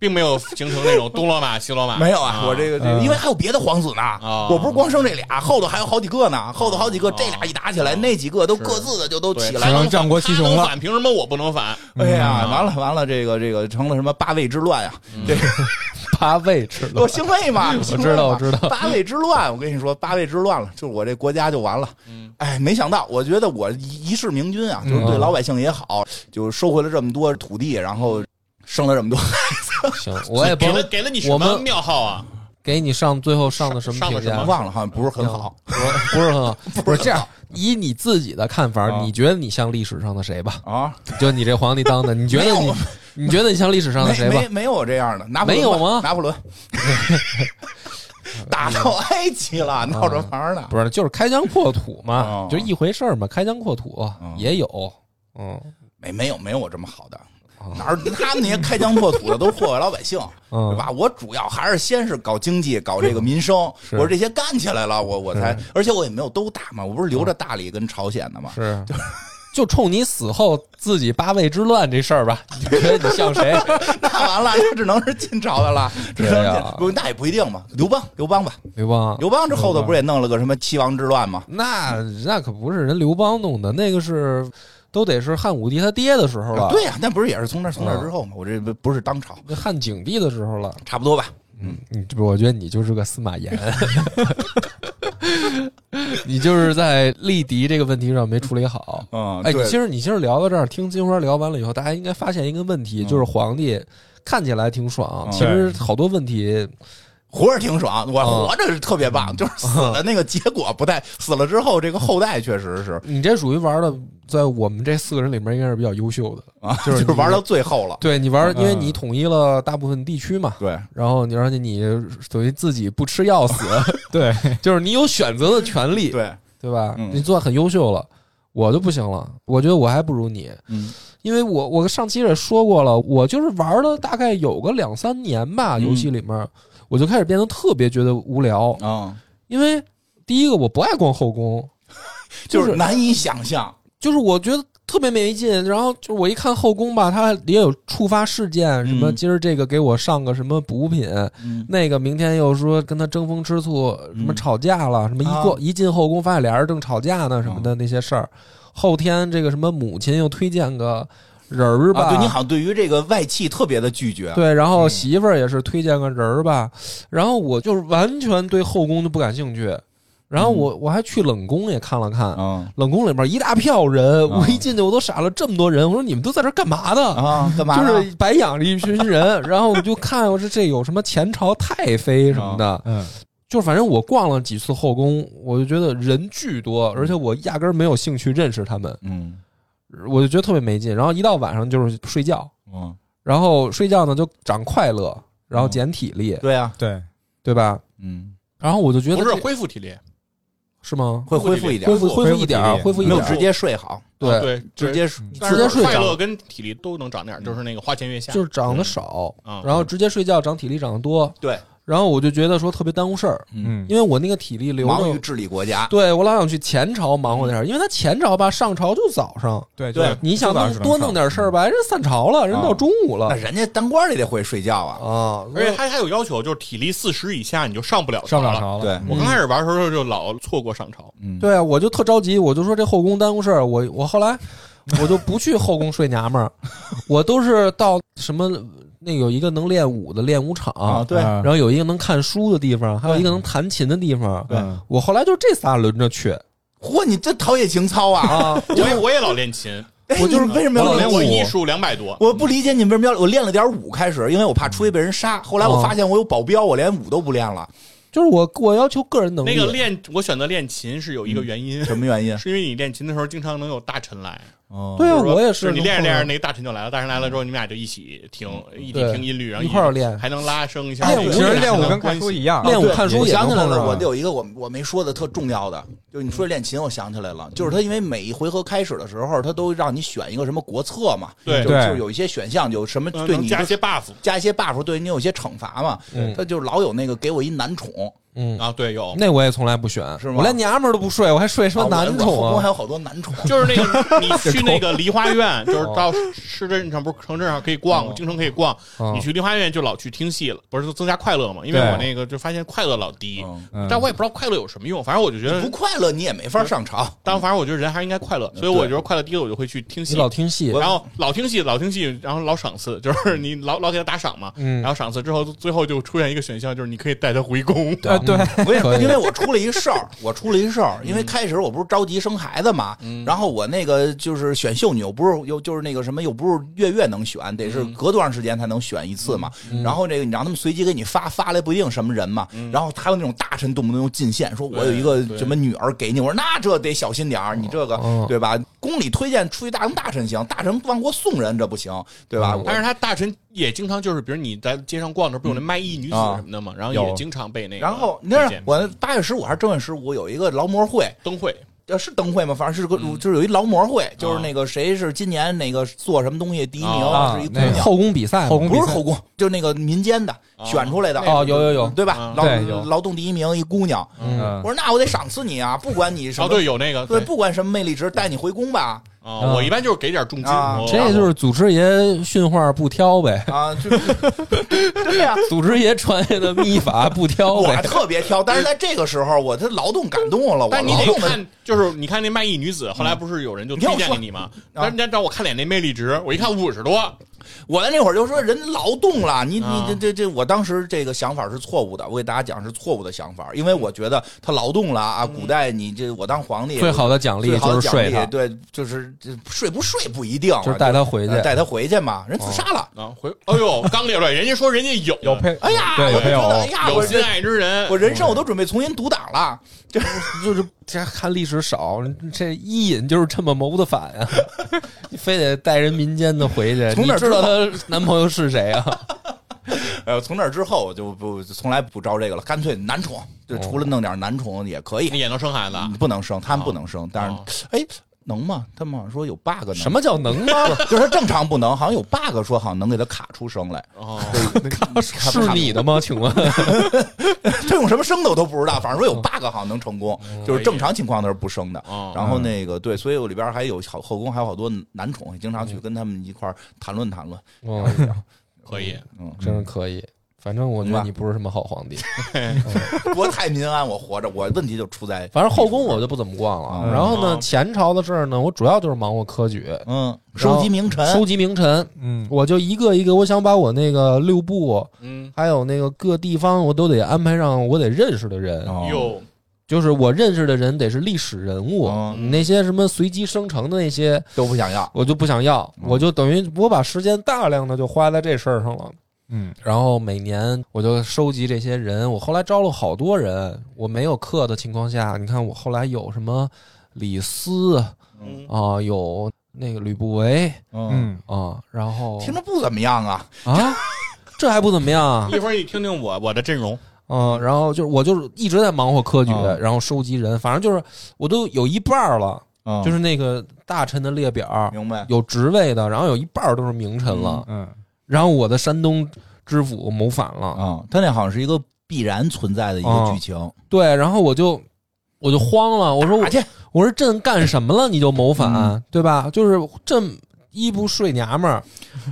并没有形成那种东罗马西罗马。没有啊，我这个这个，嗯。因为还有别的皇子呢，哦我不是光生这俩，后头还有好几个呢，后头好几个，这俩一打起来，那几个都各自的就都起来了。只能战国七雄了。他能反，凭什么我不能反？哎呀，嗯。完了完了，这个这个成了什么八位之乱呀？这个 八位之乱。我姓魏嘛，我知道我知道。八位之乱，我跟你说，八位之乱了，就是我这国家就完了。嗯，哎，没想到，我觉得我一一世明君啊，就是对嗯。老百姓也好，就收回了这么多土地，然后生了这么多。行，我也不给了给了你什么我们庙号啊？给你上最后上的什么评价上的什么？忘了，好像不是很好。不是不是很好，不是这样。以你自己的看法，啊你觉得你像历史上的谁吧？啊，就你这皇帝当的，你觉得你你觉得你像历史上的谁吧没？没有我这样的，拿破仑没有吗拿破仑 打到埃及了，闹着玩儿呢。不是，就是开疆扩土嘛哦，就一回事儿嘛。开疆扩土也有，嗯没没有没有我这么好的，哦哪儿他们那些开疆拓土的都祸害老百姓，对嗯，吧？我主要还是先是搞经济，搞这个民生，我说这些干起来了，我我才，而且我也没有都打嘛，我不是留着大理跟朝鲜的嘛。是。就冲你死后自己八位之乱这事儿吧，你觉得你像谁？那完了，那只能是晋朝的了，只能对呀那也不一定嘛。刘邦，刘邦吧，刘邦？刘邦这后头不是也弄了个什么七王之乱吗？那那可不是人刘邦弄的，那个是都得是汉武帝他爹的时候了，对呀，那不是也是从那从那之后吗？我这不不是当朝，汉景帝的时候了。差不多吧。嗯，你这不，我觉得你就是个司马炎，你就是在立敌这个问题上没处理好。嗯，哎，其实你其实聊到这儿，听金花聊完了以后，大家应该发现一个问题，嗯。就是皇帝看起来挺爽，嗯。其实好多问题，活着挺爽，我嗯。活着是特别棒，就是死的 那个结果不太，死了之后这个后代确实是。你这属于玩的，在我们这四个人里面应该是比较优秀的。啊，就是你玩到最后了。对你玩，因为嗯你统一了大部分地区嘛，对，然后你而且你等于自己不吃药死，对，就是你有选择的权利，对，对吧？嗯。你做的很优秀了，我就不行了，我觉得我还不如你，嗯。因为我我上期也说过了，我就是玩了大概有个两三年吧，嗯。游戏里面我就开始变得特别觉得无聊，啊，因为第一个我不爱逛后宫，就是难以想象。就是我觉得特别没劲，然后就是我一看后宫吧，它也有触发事件，什么嗯今儿这个给我上个什么补品，嗯那个明天又说跟他争风吃醋，什么嗯吵架了，什么一过、啊一进后宫发现俩人正吵架呢，什么的那些事儿。后天这个什么母亲又推荐个人儿吧，啊，对你好像对于这个外戚特别的拒绝。对，然后嗯媳妇儿也是推荐个人儿吧，然后我就是完全对后宫就不感兴趣。然后我我还去冷宫也看了看，嗯冷宫里面一大票人，啊我一进去我都傻了，这么多人，我说你们都在这干嘛呢？啊，干嘛就？是白养了一群人，然后我就看我说这有什么前朝太妃什么的，嗯，就反正我逛了几次后宫，我就觉得人巨多，而且我压根儿没有兴趣认识他们，嗯我就觉得特别没劲。然后一到晚上就是睡觉，嗯，然后睡觉呢就长快乐，然后减体力，对呀，对，对吧？嗯，然后我就觉得不是恢复体力，是吗？会恢复一点恢，复恢复一点，恢复一点儿，没有直接睡好，对，直接但直接睡快乐跟体力都能长点，就是那个花前月下，就是长得少，啊，然后直接睡觉长体力长得多，对，然后我就觉得说特别耽误事儿，嗯因为我那个体力流。忙于治理国家。对我老想去前朝忙活点儿，因为他前朝吧，上朝就早上，对对你想弄多弄点事儿吧，人散朝了，人到中午了那人家当官儿也得会睡觉啊。啊。而且他还有要求，就是体力四十以下你就上不了了。上不了朝了，对，我刚开始玩的时候就老错过上朝，嗯，对啊，我就特着急，我就说这后宫耽误事儿，我我后来我就不去后宫睡娘们儿，我都是到什么那有一个能练武的练武场，啊，对，嗯然后有一个能看书的地方，还有一个能弹琴的地方。对嗯我后来就这仨轮着去嚯，你这陶冶情操啊！啊，我也我也老练琴，哎我就是为什么要练武？我艺术两百多，我不理解你为什么要我练了点武开始，因为我怕出去被人杀。后来我发现我有保镖，我连武都不练了，就是我我要求个人能力。那个练我选择练琴是有一个原因，什么原因？是因为你练琴的时候经常能有大臣来，哦对啊，我也是你练着练着，那个大臣就来了，大臣来了之后，你们俩就一起听，一起听音律，然后一块儿练还能拉升一下哎这个。其实练舞跟看书一样，练舞看书也想起来了，我有一个我我没说的特重要的，就是你说练琴，我想起来了，就是他因为每一回合开始的时候，他都让你选一个什么国策嘛，对就就有一些选项，有什么嗯对你加一些 buff 加一些 buff，对你有一些惩罚嘛，嗯他就老有那个给我一男宠，嗯，啊，对，有，那我也从来不选，是吗？我连娘们儿都不睡，我还睡什么啊男宠啊？还有好多男宠，就是那个你 去那个梨花院，就是到市镇上不是城镇上可以逛哦，京城可以逛，啊你去梨花院就老去听戏了，不是增加快乐嘛？因为我那个就发现快乐老低，嗯嗯。但我也不知道快乐有什么用，反正我就觉得不，快乐你也没法上朝。但反正我觉得人还是应该快乐，所以我觉得快乐低了，我就会去听戏。老听戏，然后老听戏，老听戏，然后老赏赐，就是你老老给他打赏嘛，嗯。然后赏赐之后，最后就出现一个选项，就是你可以带他回宫。呃对，为什么？可以因为我出了一事儿，我出了一事儿。因为开始我不是着急生孩子嘛，然后我那个就是选秀女，又不是又就是那个什么，又不是月月能选，得是隔多长时间才能选一次嘛。然后这个你让他们随机给你发，发来不一定什么人嘛。然后还有那种大臣动不动就进献，说我有一个什么女儿给你，我说那这得小心点儿，你这个嗯对吧？宫里推荐出去大大臣行，大臣往过送人这不行，对吧？但是他大臣也经常就是，比如你在街上逛着，不有那卖艺女子啊。什么的嘛，然后也经常被那个然后你推荐看我八月十五还是正月十五有一个劳模会，灯会。呃，是灯会吗？反正是个，就是有一劳模会，就是那个谁是今年那个做什么东西第一名，啊是一姑娘，后宫比赛，后宫不是后宫，就是那个民间的啊选出来的，哦，有有有，对吧？啊？劳劳动第一名一姑娘，我说那我得赏赐你啊，不管你什哦，么，对，有那个对，不管什么魅力值，带你回宫吧。啊，我一般就是给点重金，这就是祖师爷训话不挑呗，啊，就是。对呀。祖师爷传下的秘法不挑我。特别挑，但是在这个时候，我这劳动感动了，我但你劳动的得看，就是你看那卖艺女子，后来不是有人就推荐给你吗？但人家找我看脸那魅力值，我一看五十多，我在那会儿就说人劳动了，你你啊这这这，我当时这个想法是错误的，我给大家讲是错误的想法，因为我觉得他劳动了啊，古代你这我当皇帝最好的奖励最好就的奖励是睡他，对，就是这睡不睡不一定，就是带他回去呃。带他回去嘛，人自杀了。啊，回，哎呦，刚列出来，人家说人家有 有配，哎呀，对有配偶我觉得，哎呀，我有心爱之人，我人生我都准备重新读档了。就是 这看历史少，这伊尹就是这么谋的反呀、你非得带人民间的回去，从哪儿你知道她男朋友是谁啊？呃，从那之后我就不从来不招这个了，干脆男宠，就除了弄点男宠也可以，也能生孩子，不能生，他们不能生，但哦是哎。能吗？他们好像说有 bug 呢。什么叫能吗？就是他正常不能，好像有 bug，说好像能给他卡出声来。哦，是你的吗？请问？他用什么声的我都不知道，反正说有 bug 好像能成功，就是正常情况他是不生的。哦然后那个对，所以我里边还有好后宫还有好多男宠，经常去跟他们一块儿谈论谈论。嗯，可以，嗯，真是可以。反正我觉得你不是什么好皇帝。我太民安，我活着，我问题就出在反正后宫我就不怎么逛了。嗯然后呢，嗯前朝的事儿呢，我主要就是忙活科举，嗯，收集名臣，收集名臣。嗯，我就一个一个，我想把我那个六部，嗯，还有那个各地方，我都得安排上我得认识的人。哦有就是我认识的人得是历史人物，那些什么随机生成的那些，都不想要。我就不想要，嗯我就等于我把时间大量的就花在这事儿上了。嗯，然后每年我就收集这些人，我后来招了好多人，我没有课的情况下，你看我后来有什么李斯嗯。啊、有那个吕不韦嗯，嗯，啊，然后听着不怎么样啊。啊，这还不怎么样啊？一会儿你听听我我的阵容，嗯，然后就是我就是一直在忙活科举，嗯。然后收集人，反正就是我都有一半了，嗯。就是那个大臣的列表，明白。有职位的，然后有一半都是名臣了。嗯，然后我的山东知府谋反了。啊，他那好像是一个必然存在的一个哦剧情。对，然后我就我就慌了，我说我我说朕干什么了你就谋反，嗯对吧？就是朕一不睡娘们儿，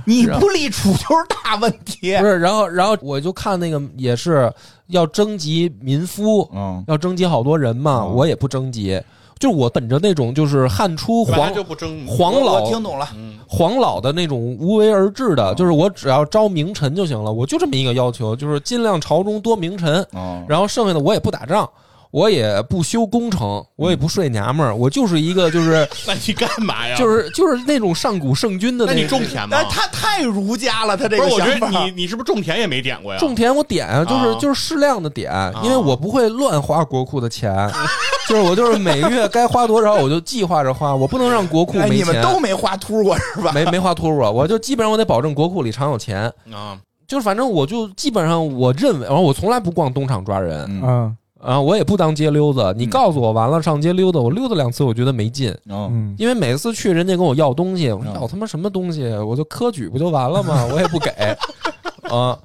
你不立储就是大问题不。是，然后然后我就看那个也是要征集民夫，嗯，要征集好多人嘛，哦我也不征集，就我本着那种就是汉初黄就不争黄老我听懂了。嗯黄老的那种无为而治哦的，就是我只要招名臣就行了，我就这么一个要求，就是尽量朝中多名臣，哦，然后剩下的我也不打仗。我也不修工程，我也不睡娘们儿，我就是一个就是 那你干嘛呀？就是就是那种上古圣君的那你种种田吗那？他太儒家了，他这不是，我个想法。觉得你你是不是种田也没点过呀？种田我点啊，就是啊就是适量的点，因为我不会乱花国库的钱，就是我就是每个月该花多少我就计划着花，我不能让国库哎，没钱。你们都没花秃过是吧？没没花秃噜，我就基本上我得保证国库里常有钱，啊，就是反正我就基本上我认为，然后我从来不逛东厂抓人嗯嗯啊，我也不当街溜子。你告诉我完了上街溜达，我溜达两次我觉得没劲，嗯嗯，因为每次去人家跟我要东西，我说嗯要他妈什么东西，我就科举不就完了吗？我也不给啊，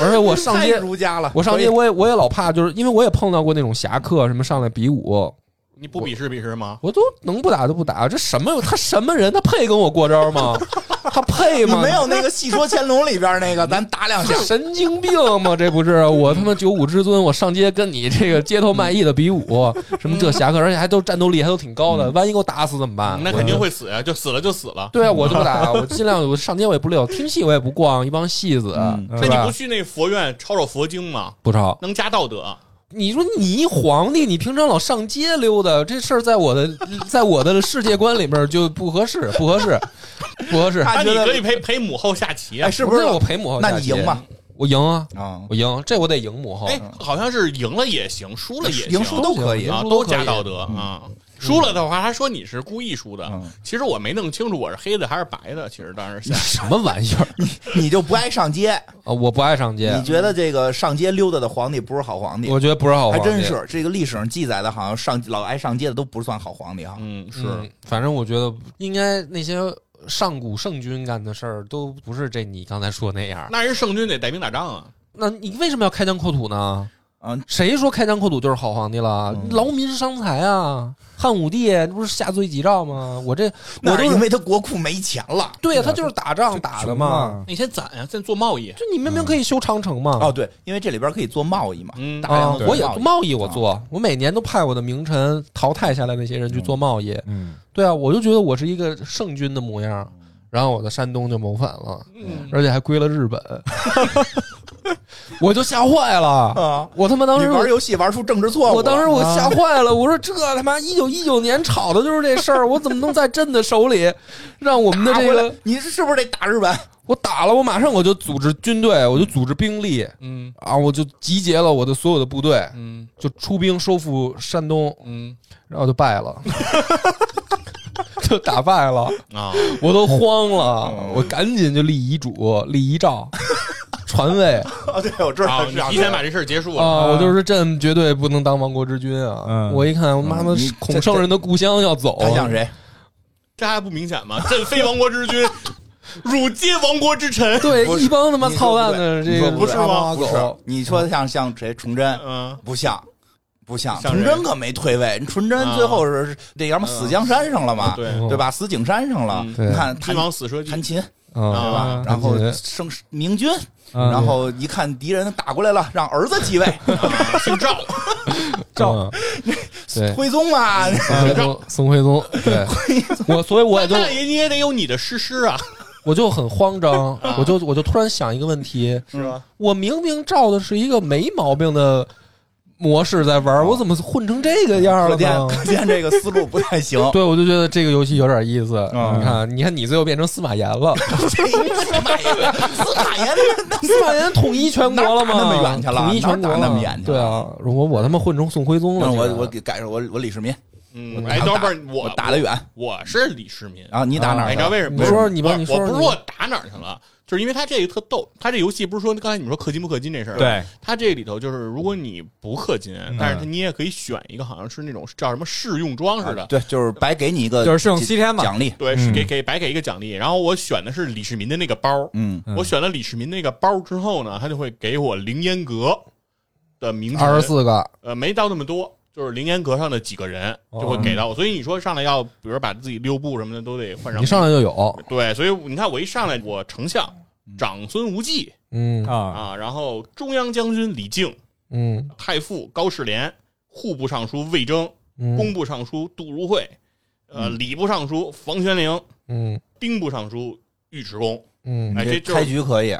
而且我上街。儒家了。我上街，我也我也老怕，就是因为我也碰到过那种侠客，什么上来比武，你不鄙视鄙视吗？我都能不打就不打。这什么他什么人？他配跟我过招吗？他配吗？没有那个《戏说乾隆》里边那个，咱打两下。神经病吗？这不是我他妈九五之尊，我上街跟你这个街头卖艺的比武，什么这侠客，而且还都战斗力还都挺高的，万一给我打死怎么办？那肯定会死呀，就死了就死了。对啊，我就不打，我尽量我上街我也不溜，听戏我也不逛，一帮戏子嗯，那你不去那佛院抄抄佛经吗？不抄。能加道德。你说你一皇帝，你平常老上街溜达，这事儿在我的 在我的世界观里边就不合适，不合适，不合适。那你他觉得可以陪陪母后下棋啊哎，。是不是我陪母后下棋？那你赢吧？我赢啊，啊，我赢，这我得赢母后。哎，好像是赢了也行，输了也行，赢输都可以啊，都加道德啊。输了的话，还说你是故意输的嗯。其实我没弄清楚我是黑的还是白的。其实当时什么玩意儿你就不爱上街？啊？我不爱上街你，觉得这个上街溜达的皇帝不是好皇帝？我觉得不是好还皇帝。真是，这个历史上记载的，好像上老爱上街的都不算好皇帝啊。嗯，是嗯，反正我觉得应该那些上古圣君干的事儿都不是这你刚才说那样。那人圣君得带兵打仗啊。那你为什么要开疆扩土呢？嗯，谁说开疆扩土就是好皇帝了？嗯劳民伤财啊！汉武帝那不是下罪己诏吗？我这我那是因都是为他国库没钱了。对呀，他就是打仗打的嘛。你先攒呀，先做贸易。就你明明可以修长城嘛。哦，对，因为这里边可以做贸易嘛，嗯啊大量的，我也做贸易我做，我每年都派我的名臣淘汰下来那些人去做贸易。嗯，对啊，我就觉得我是一个圣君的模样，然后我的山东就谋反了，嗯，而且还归了日本，我就吓坏了。啊。我他妈当时玩游戏玩出政治错误，我当时我吓坏了，我说这他妈一九一九年吵的就是这事儿，我怎么能在朕的手里 让我们的这个你是不是得打日本？我打了，我马上我就组织军队，我就组织兵力嗯啊，我就集结了我的所有的部队，嗯就出兵收复山东，嗯然后就败了。就打败了，啊，我都慌了，嗯我赶紧就立遗嘱、立遗诏、传位啊，对，我知道提前把这事儿结束了。啊！我就是朕绝对不能当亡国之君啊！嗯我一看，我妈妈孔圣人的故乡要走，他像谁？这还不明显吗？朕非亡国之君，汝皆亡国之臣。对一帮他妈操蛋的这个不是吗不是，，你说像像谁？崇祯嗯，不像。不像，像谁崇祯可没退位，纯真最后是这叫什么死江山上了嘛，对，嗯对吧？死井山上了。嗯你看弹君王死社稷弹。琴，嗯对吧啊？然后弹升明君，嗯然后一看敌人打过来了，让儿子继位，姓赵，赵嗯对。徽宗嘛，宋徽宗，宋徽宗，对我，所以我也就那也你也得有你的诗诗啊，我就很慌张，我就我就突然想一个问题，是吧？我明明照的是一个没毛病的模式在玩，我怎么混成这个样了可见？可见这个思路不太行。对，我就觉得这个游戏有点意思。嗯你看，你看，你最后变成司马炎了，司马炎，司马炎司马炎统一全国了吗？那么远去了统一全国那么远去了对啊，我我他妈混成宋徽宗了。那我我给改成我我李世民，嗯，哎，等会儿我我打得远我是李世民啊！你打哪你知道为什么？你说你吧我你说我不是说打哪儿去了，就是因为他这个特逗。他这游戏不是说刚才你们说氪金不氪金这事儿，，对，他这里头就是如果你不氪金，嗯但是你也可以选一个好像是那种叫什么试用装似的，对，就是白给你一个就是试用七天嘛奖励。对，是嗯给给白给一个奖励。然后我选的是李世民的那个包，嗯嗯我选了李世民那个包之后呢，他就会给我凌烟阁的名二十字，四个，呃，没到那么多。就是凌烟阁上的几个人就会给到我，所以你说上来要，比如把自己六部什么的都得换上。你上来就有，对，所以你看我一上来，我丞相长孙无忌嗯。啊，啊，然后中央将军李靖，嗯。太傅高士廉，户部尚书魏征，工嗯部尚书杜如晦，呃，礼部尚书房玄龄，嗯。兵部尚书尉迟恭。嗯。哎，这这开局可以。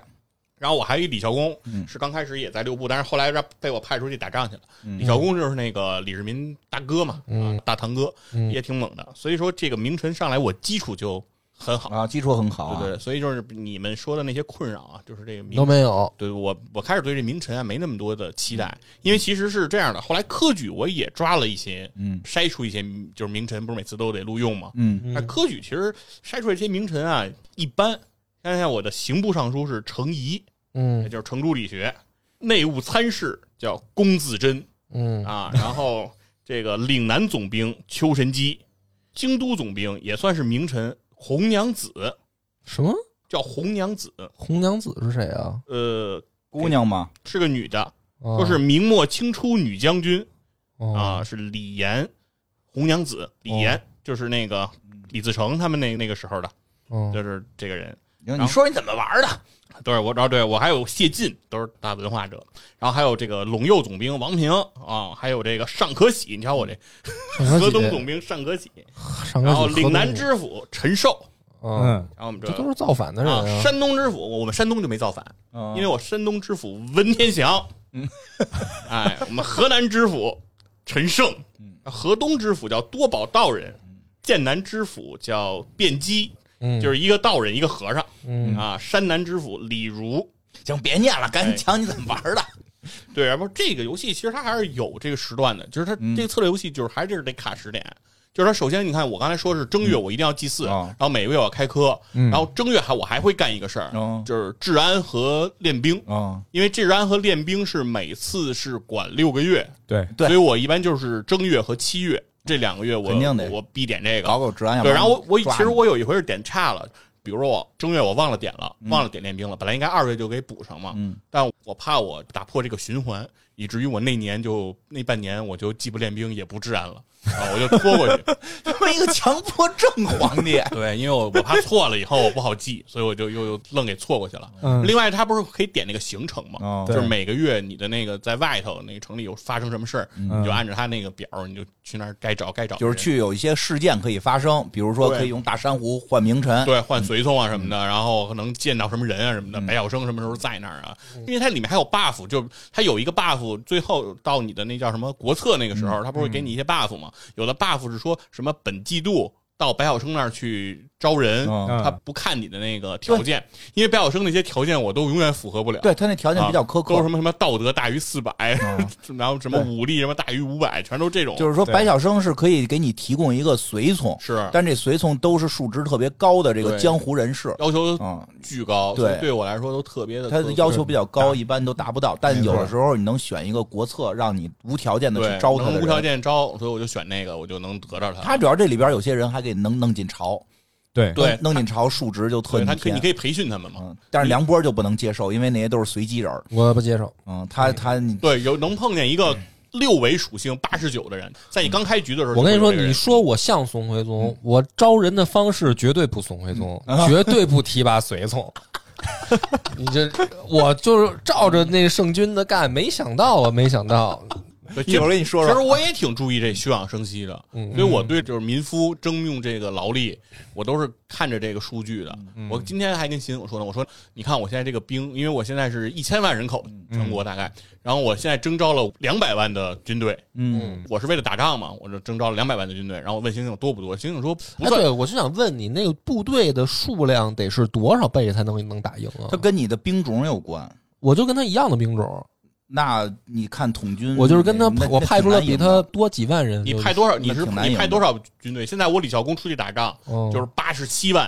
然后我还有一李孝恭，嗯是刚开始也在六部，但是后来让被我派出去打仗去了。嗯李孝恭就是那个李世民大哥嘛，嗯啊，大堂哥嗯也挺猛的。所以说这个名臣上来，我基础就很好，啊，基础很好啊。对对。所以就是你们说的那些困扰啊，就是这个名都没有，对我，我开始对这名臣啊没那么多的期待，因为其实是这样的。后来科举我也抓了一些，嗯筛出一些就是名臣，不是每次都得录用嘛？嗯那科举其实筛出来这些名臣啊，一般。看一下我的刑部尚书是程颐，也嗯就是程朱理学；内务参事叫龚自珍嗯啊，然后这个岭南总兵邱神基，京都总兵也算是名臣红娘子，什么叫红娘子，红娘子是谁啊？呃，姑娘吗，是个女的，说说是明末清初女将军。哦啊，是李岩，红娘子李岩，就是那个李自成他们那那个时候的，哦就是这个人。你你说你怎么玩的？对，我然后对我还有谢晋，都是大文化者，然后还有这个陇右总兵王平啊，还有这个尚可喜，你瞧我这河东总兵尚可喜，上然后岭南知府陈寿，嗯，嗯，然后我们这这都是造反的人啊，啊，山东知府，我们山东就没造反，因因为我山东知府文天祥，嗯，哎，我们河南知府陈胜，嗯河东知府叫多宝道人，剑南知府叫卞基，嗯。就是一个道人，一个和尚嗯。啊。山南知府李儒，行，别念了，赶紧哎讲你怎么玩的。对，然后这个游戏其实它还是有这个时段的，就是它嗯。这个策略游戏就是还是得卡时点。就是它首先你看，我刚才说是正月我一定要祭祀，哦。然后每个月我要开科，嗯。然后正月还我还会干一个事儿，哦。就是治安和练兵。啊，因为治安和练兵是每次是管六个月，对，对。所以我一般就是正月和七月这两个月我肯定得我必点这个。搞搞治安对，然然后我我其实我有一回是点差了，比如说我正月我忘了点了，嗯忘了点练兵了，本来应该二月就给补上嘛，嗯但我怕我打破这个循环，以至于我那年就那半年我就既不练兵也不治安了，啊，我就拖过去。他妈一个强迫症皇帝。对，因为我我怕错了以后我不好记，所以我就又又愣给错过去了。嗯另外，他不是可以点那个行程嘛？哦就是每个月你的那个在外头那个城里有发生什么事儿，你就按照他那个表儿，你就去那儿该找该找。就是去有一些事件可以发生，比如说对可以用大珊瑚换名臣，对换随从啊什么的，然后可能见到什么人啊什么的，白晓生什么时候在那儿啊？因为它里面还有 buff，就它有一个 buff，最后到你的那叫什么国策那个时候，它不是会给你一些 buff 吗？有的 buff 是说什么本季度。到白晓生那儿去招人，嗯他不看你的那个条件，因为白晓生那些条件我都永远符合不了。对他那条件比较苛刻啊都是什。么什么道德大于四百，然后什么武力什么大于五百，全都这种。就是说，对白晓生是可以给你提供一个随从，是但这随从都是数值特别高的这个对江湖人士，要求嗯，巨高，对所以对我来说都特别的。他的要求比较高，一般都达不到。但有的时候你能选一个国策，让你无条件的对去招他的人能无条。件招，所以我就选那个，我就能得着他。他主要这里边有些人还给能弄进朝，对，对弄进朝数值就特对他可以，你可以培训他们嘛。嗯，但是梁波就不能接受，因为那些都是随机人儿。我不接受。嗯，他他你对，有能碰见一个六维属性八十九的人，在你刚开局的时候，我跟你说，你说我像宋徽宗，我招人的方式绝对不宋徽宗，绝对不提拔随从。你这，我就是照着那圣君的干，没想到啊，没想到，对一会儿跟你说说。其实我也挺注意这休养生息的，嗯所以我对就是民夫征用这个劳力，我都是看着这个数据的。我今天还跟秦总说呢，我说你看我现在这个兵，因为我现在是一千万人口全国大概，然后我现在征召了两百万的军队，嗯，我是为了打仗嘛，我就征召了两百万的军队，然后我问刑警多不多，刑警说不哎，对，我就想问你，那个部队的数量得是多少倍才能能打赢啊它？跟你的兵种有关。我就跟他一样的兵种，那你看统军，我就是跟他，我派出了比他多几万人。你派多少？你是你派多少军队？现在我李孝恭出去打仗哦。就是八十七万，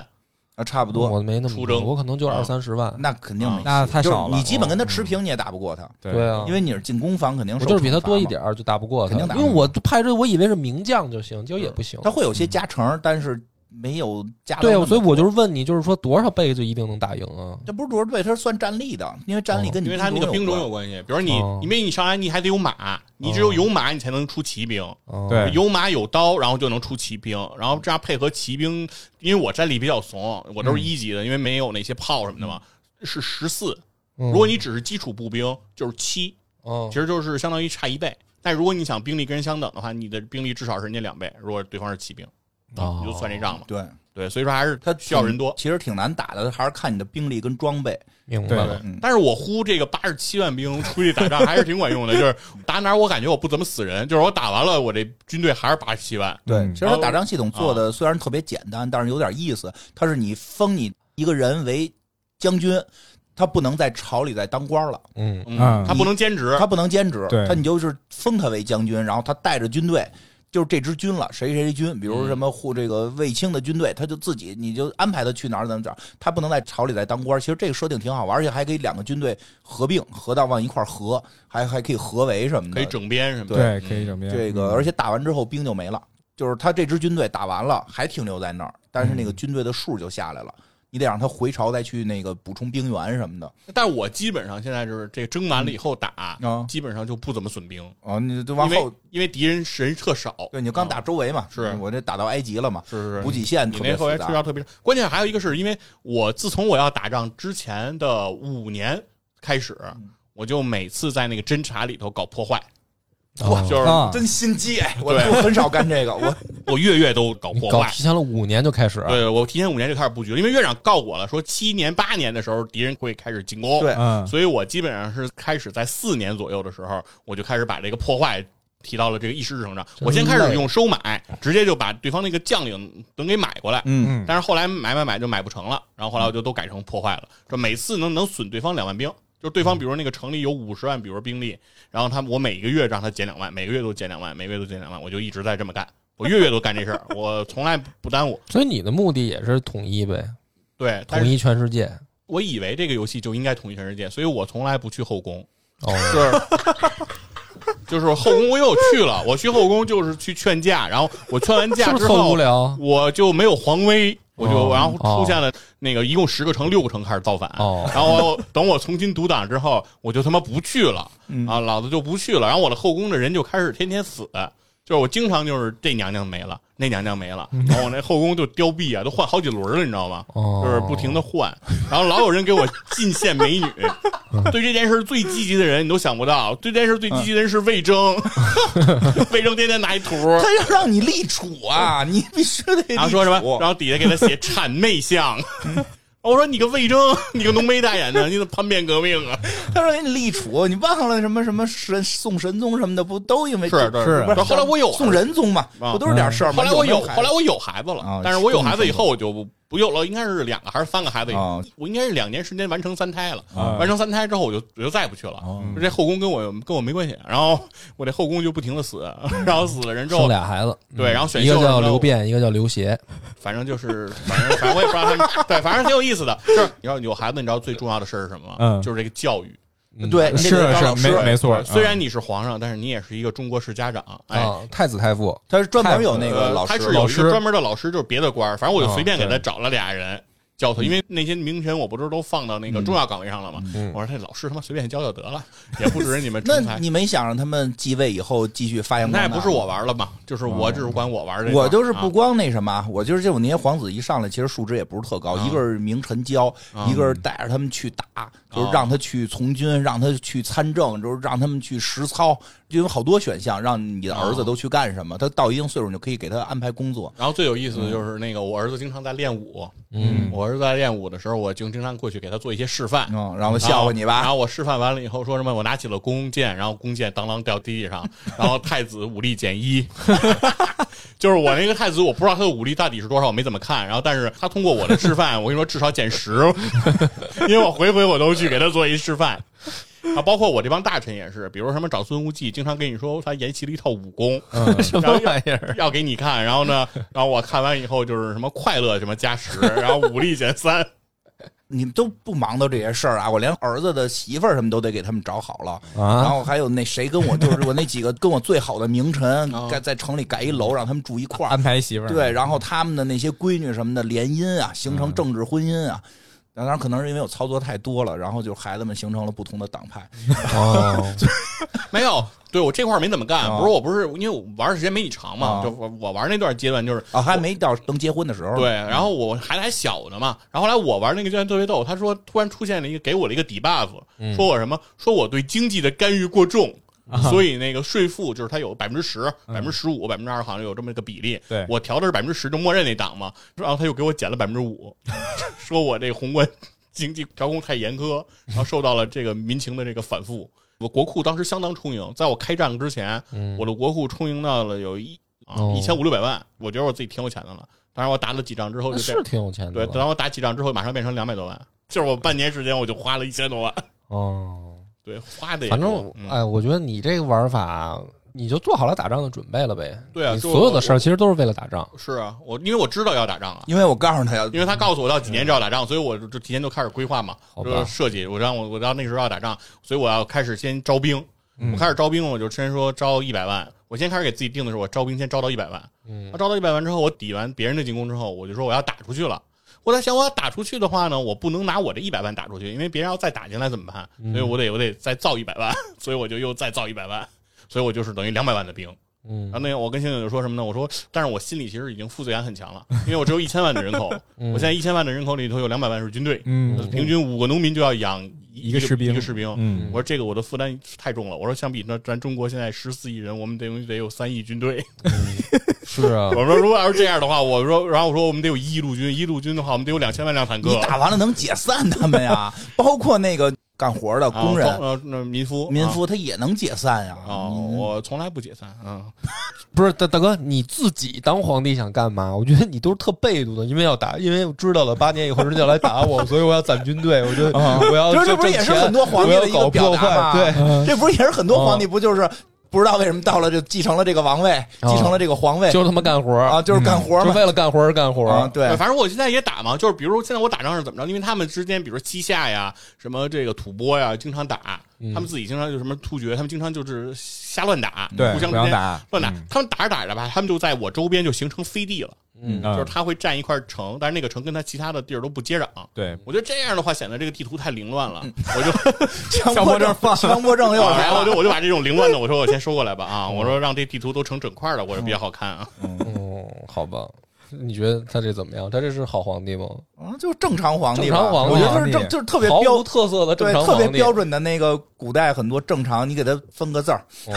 啊，差不多，我没那么出征。我可能就啊。二三十万。那肯定没戏，那太少了。就是你基本跟他持平，你也打不过他，对。啊，因为你是进攻方，肯定受我就是比他多一点，儿就打不过他，肯定打不过。因为我派这我以为是名将就行，结果也不行。他会有些加成，但是没有加对啊，所以我就是问你，就是说多少倍就一定能打赢啊？这不是多少倍，它是算战力的，因为战力跟你因为它那个兵种有关。系。比如你哦，因为你上来你还得有马，你只有有马，你才能出骑兵。哦对有马有刀，然后就能出骑兵，然后这样配合骑兵，因为我战力比较怂，我都是一级的，因为没有那些炮什么的嘛，是十四。嗯如果你只是基础步兵，就是七，哦其实就是相当于差一倍。但如果你想兵力跟人相等的话，你的兵力至少是人家两倍。如果对方是骑兵，你哦你就算这账了。对，对，所以说还是他需要人多。其实挺难打的，还是看你的兵力跟装备。明白了。嗯但是我呼这个八十七万兵出去打仗还是挺管用的，就是打哪儿我感觉我不怎么死人，就是我打完了我这军队还是八十七万。对，嗯其实他打仗系统做的虽然特别简单，但是有点意思。它是你封你一个人为将军，他不能在朝里再当官了，嗯嗯他不能兼职他，不能兼职，他你就是封他为将军，然后他带着军队。就是这支军了，谁谁谁军，比如什么护这个卫青的军队，他就自己你就安排他去哪儿怎么着，他不能在朝里再当官。其实这个设定挺好玩，而且还可以两个军队合并，合到往一块儿合，还还可以合围什么的，可以整编什么的。对，嗯可以整编这个，而且打完之后兵就没了，就是他这支军队打完了还停留在那儿，但是那个军队的数就下来了，你得让他回朝再去那个补充兵员什么的但我基本上现在就是这个征完了以后打，啊基本上就不怎么损兵，哦，你往后，因为敌人人特少。对，你就刚打周围嘛，是我这打到埃及了嘛，是是是补给线你那后来特别复杂吃药特别，关键还有一个是因为我自从我要打仗之前的五年开始，嗯我就每次在那个侦察里头搞破坏，哦。就是啊，真心机，哎我对。我很少干这个，我 我月月都搞破坏。提前了五年就开始，对我提前五年就开始布局了，因为院长告我了，说七年八年的时候敌人会开始进攻，对。嗯，所以我基本上是开始在四年左右的时候，我就开始把这个破坏提到了这个议事日程上。我先开始用收买，直接就把对方那个将领等给买过来。嗯，嗯但是后来买买买就买不成了，然后后来我就都改成破坏了。这每次能能损对方两万兵，就对方比如说那个城里有五十万，比如说兵力，然后他我每个月让他减两万，每个月都减两万，每个月都减两万，我就一直在这么干，我月月都干这事儿，我从来不耽误。所以你的目的也是统一呗，对，统一全世界。我以为这个游戏就应该统一全世界，所以我从来不去后宫。哦，就是就是后宫我又去了，我去后宫就是去劝架，然后我劝完架之后不是无，聊？我就没有皇威，我就、哦然后出现了那个一共十个城，六个城开始造反。哦然后等我重新独挡之后，我就他妈不去了、嗯啊，老子就不去了。然后我的后宫的人就开始天天死，就是我经常就是这娘娘没了，那娘娘没了，然后我那后宫就凋敝啊，都换好几轮了，你知道吗？哦，就是不停的换，然后老有人给我进献美女。对这件事最积极的人，你都想不到，对这件事最积极的人是魏征，魏征天天拿一图，他要让你立储啊，你必须得。然后说什么，然后底下给他写谄媚相。我说你个魏征，你个浓眉大眼的，你怎么叛变革命啊？他说你立储，你忘了什么什么神宋神宗什么的，不都因为是对是是后来我有宋仁宗嘛，啊不都是点事儿吗？后来我有，后来我有孩子了啊，但是我有孩子以后我就不有了，应该是两个还是三个孩子我应该是两年时间完成三胎了。啊完成三胎之后，我就我就再也不去了。哦这后宫跟我跟我没关系，然后我这后宫就不停的死，然后死了人之后生，俩孩子，对，然后选秀一个叫刘辩，一个叫刘协。反正就是，反正反正我也不知道他们，对，反正挺有意思的。就是你要有孩子，你知道最重要的事儿是什么吗？嗯就是这个教育。嗯对，是是没没错，虽然你是皇上，但是你也是一个中国式家长。哎，啊，太子太傅，他是专门有那个呃老师，他是有一老师个专门的老师，就是别的官儿，反正我就随便给他找了俩人。教他，因为那些名臣我不是都放到那个重要岗位上了吗？嗯我说这老师他妈随便教教得了，也不指着你们那。你没想让他们继位以后继续发扬光大？那也不是我玩了嘛，就是我只是管我玩这个。我就是不啊光那什么，我就是这种那些皇子一上来，其实素质也不是特高，啊一个是名臣教，啊一个是带着他们去打，就是让他去从军，让他去参政，就是让他们去实操，就有好多选项，让你的儿子都去干什么。他到一定岁数，你就可以给他安排工作。然后最有意思的就是那个，我儿子经常在练武。嗯，我儿子在练武的时候，我就经常过去给他做一些示范。嗯，然后笑话你吧。然后我示范完了以后说什么？我拿起了弓箭，然后弓箭当啷掉地上，然后太子武力减一。就是我那个太子，我不知道他的武力到底是多少，我没怎么看。然后，但是他通过我的示范，我跟你说至少减十，因为我回回我都去给他做一示范。啊，包括我这帮大臣也是，比如什么找孙无忌，经常跟你说他研习了一套武功，什么玩意儿？要给你看，然后呢，然后我看完以后就是什么快乐什么加十，然后武力减三，你们都不忙到这些事儿啊！我连儿子的媳妇儿什么都得给他们找好了，然啊，后还有那谁跟我就是我那几个跟我最好的名臣 在，在城里盖一楼，让他们住一块儿。安排媳妇儿，对，然后他们的那些闺女什么的联姻啊，形嗯成政治婚姻啊。当然，可能是因为我操作太多了，然后就孩子们形成了不同的党派。哦，没有，对我这块没怎么干，啊不是我不是因为我玩的时间没你长嘛，啊就我我玩那段阶段就是啊，还没到能结婚的时候。对，，然后我孩子还小呢嘛，然后后来我玩那个阶段特别逗，他说突然出现了一个给我了一个底 buff，、说我什么说我对经济的干预过重。所以那个税负就是它有百分之十、百分之十五、百分之二，好像有这么一个比例。对我调的是百分之十，就默认那档嘛。然后他又给我减了百分之五，说我这个宏观经济调控太严苛，然后受到了这个民情的这个反复。我国库当时相当充盈，在我开战之前，我的国库充盈到了有一啊哦一千五六百万，我觉得我自己挺有钱的了。当然，我打了几仗之后就是挺有钱的对，了。等我打几仗之后，马上变成两百多万，就是我半年时间我就花了一千多万，哦，对，花的也反正哎，我觉得你这个玩法，你就做好了打仗的准备了呗。对啊就所有的事儿其实都是为了打仗。是啊，我因为我知道要打仗啊。因为我告诉他要，因为他告诉我到几年就要打仗，所以我就就提前就开始规划嘛，就是设计。我让我我到那个时候要打仗，所以我要开始先招兵。我开始招兵，我就先说招一百万。我先开始给自己定的是，我招兵先招到一百万。嗯那招到一百万之后，我抵完别人的进攻之后，我就说我要打出去了。我在想，我要打出去的话呢，我不能拿我这一百万打出去，因为别人要再打进来怎么办？所以我得我得再造一百万，所以我就又再造一百万，所以我就是等于两百万的兵。嗯然后那个我跟星星就说什么呢？我说，但是我心里其实已经负罪感很强了，因为我只有一千万的人口，我现在一千万的人口里头有两百万是军队，嗯平均五个农民就要养一一个士兵一个士兵。嗯我说这个我的负担太重了。我说相比那咱中国现在十四亿人，我们得得有三亿军队。是啊，我说如果要是这样的话，我说然后我说我们得有一亿陆军，一亿陆军的话，我们得有两千万辆坦克你。打完了能解散他们呀，包括那个干活的工人、啊呃，那民夫民夫，他也能解散呀。啊，你我从来不解散啊。不是大大哥，你自己当皇帝想干嘛？我觉得你都是特被动的，因为要打，因为我知道了八年以后人家要来打我，所以我要攒军队，我觉得我要这这不是也是很多皇帝的一个表达吗？对，这不是也是很多皇帝不就是不知道为什么到了就继承了这个王位，哦。继承了这个皇位。就是他妈干活啊，就是干活就为了干活而干活啊，对。反正我现在也打嘛，就是比如现在我打仗是怎么着？因为他们之间，比如说西夏呀、什么这个吐蕃呀，经常打，他们自己经常就什么突厥，他们经常就是瞎乱打，对互相之间打乱打。嗯。他们打着打着吧，他们就在我周边就形成飞地了，嗯就是他会占一块城，但是那个城跟他其他的地儿都不接壤。对，我觉得这样的话显得这个地图太凌乱了，我就 强迫症放强迫症又来了。然后我就我就把这种凌乱的，我说我先收过来吧啊，我说让这地图都成整块的，我说比较好看啊。嗯，好吧。你觉得他这怎么样？他这是好皇帝吗？啊，就是正常皇帝吧，正常皇帝我觉得就是正就是特别毫标无特色的正对常皇帝，特别标准的那个古代很多正常，你给他分个字儿，哦，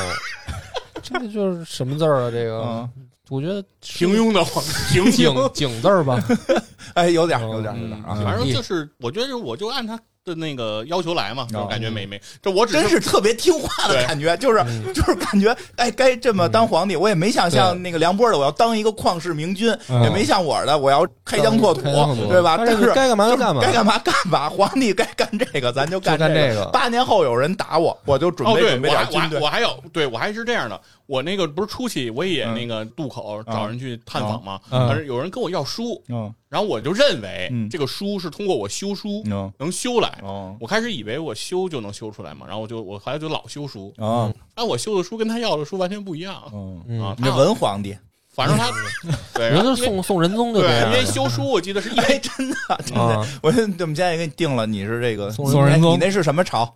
这个就是什么字儿啊？这个，嗯，我觉得平庸的话 平景庸，景字儿吧。哎，有点有点儿有点儿啊，反正就是我觉得我就按他的那个要求来嘛，就哦感觉没没，这我只真是特别听话的感觉，就是 就是感觉，哎，该这么当皇帝，我也没想像那个梁波的，我要当一个旷世明君，嗯。也没像我的，我要开疆拓土对吧？但是该干嘛就干嘛该干嘛干嘛，皇帝该干这个，咱就干这这个。八年后有人打我，我就准备准备点军队我还我。还有对我还是这样的，我那个不是出去我也嗯。那个渡口找人去探访嘛，嗯。但是有人跟我要书，嗯然后我就认为嗯。这个书是通过我修书嗯能修来。哦。我开始以为我修就能修出来嘛，然后我就我后来就老修书，啊但我修的书跟他要的书完全不一样。嗯，嗯。啊。你这文皇帝，反正他 对，人家宋宋仁宗就对，因为修书我记得是一为，真的真的。啊，我我们现在也给你定了，你是这个宋仁宗。哎你那是什么朝？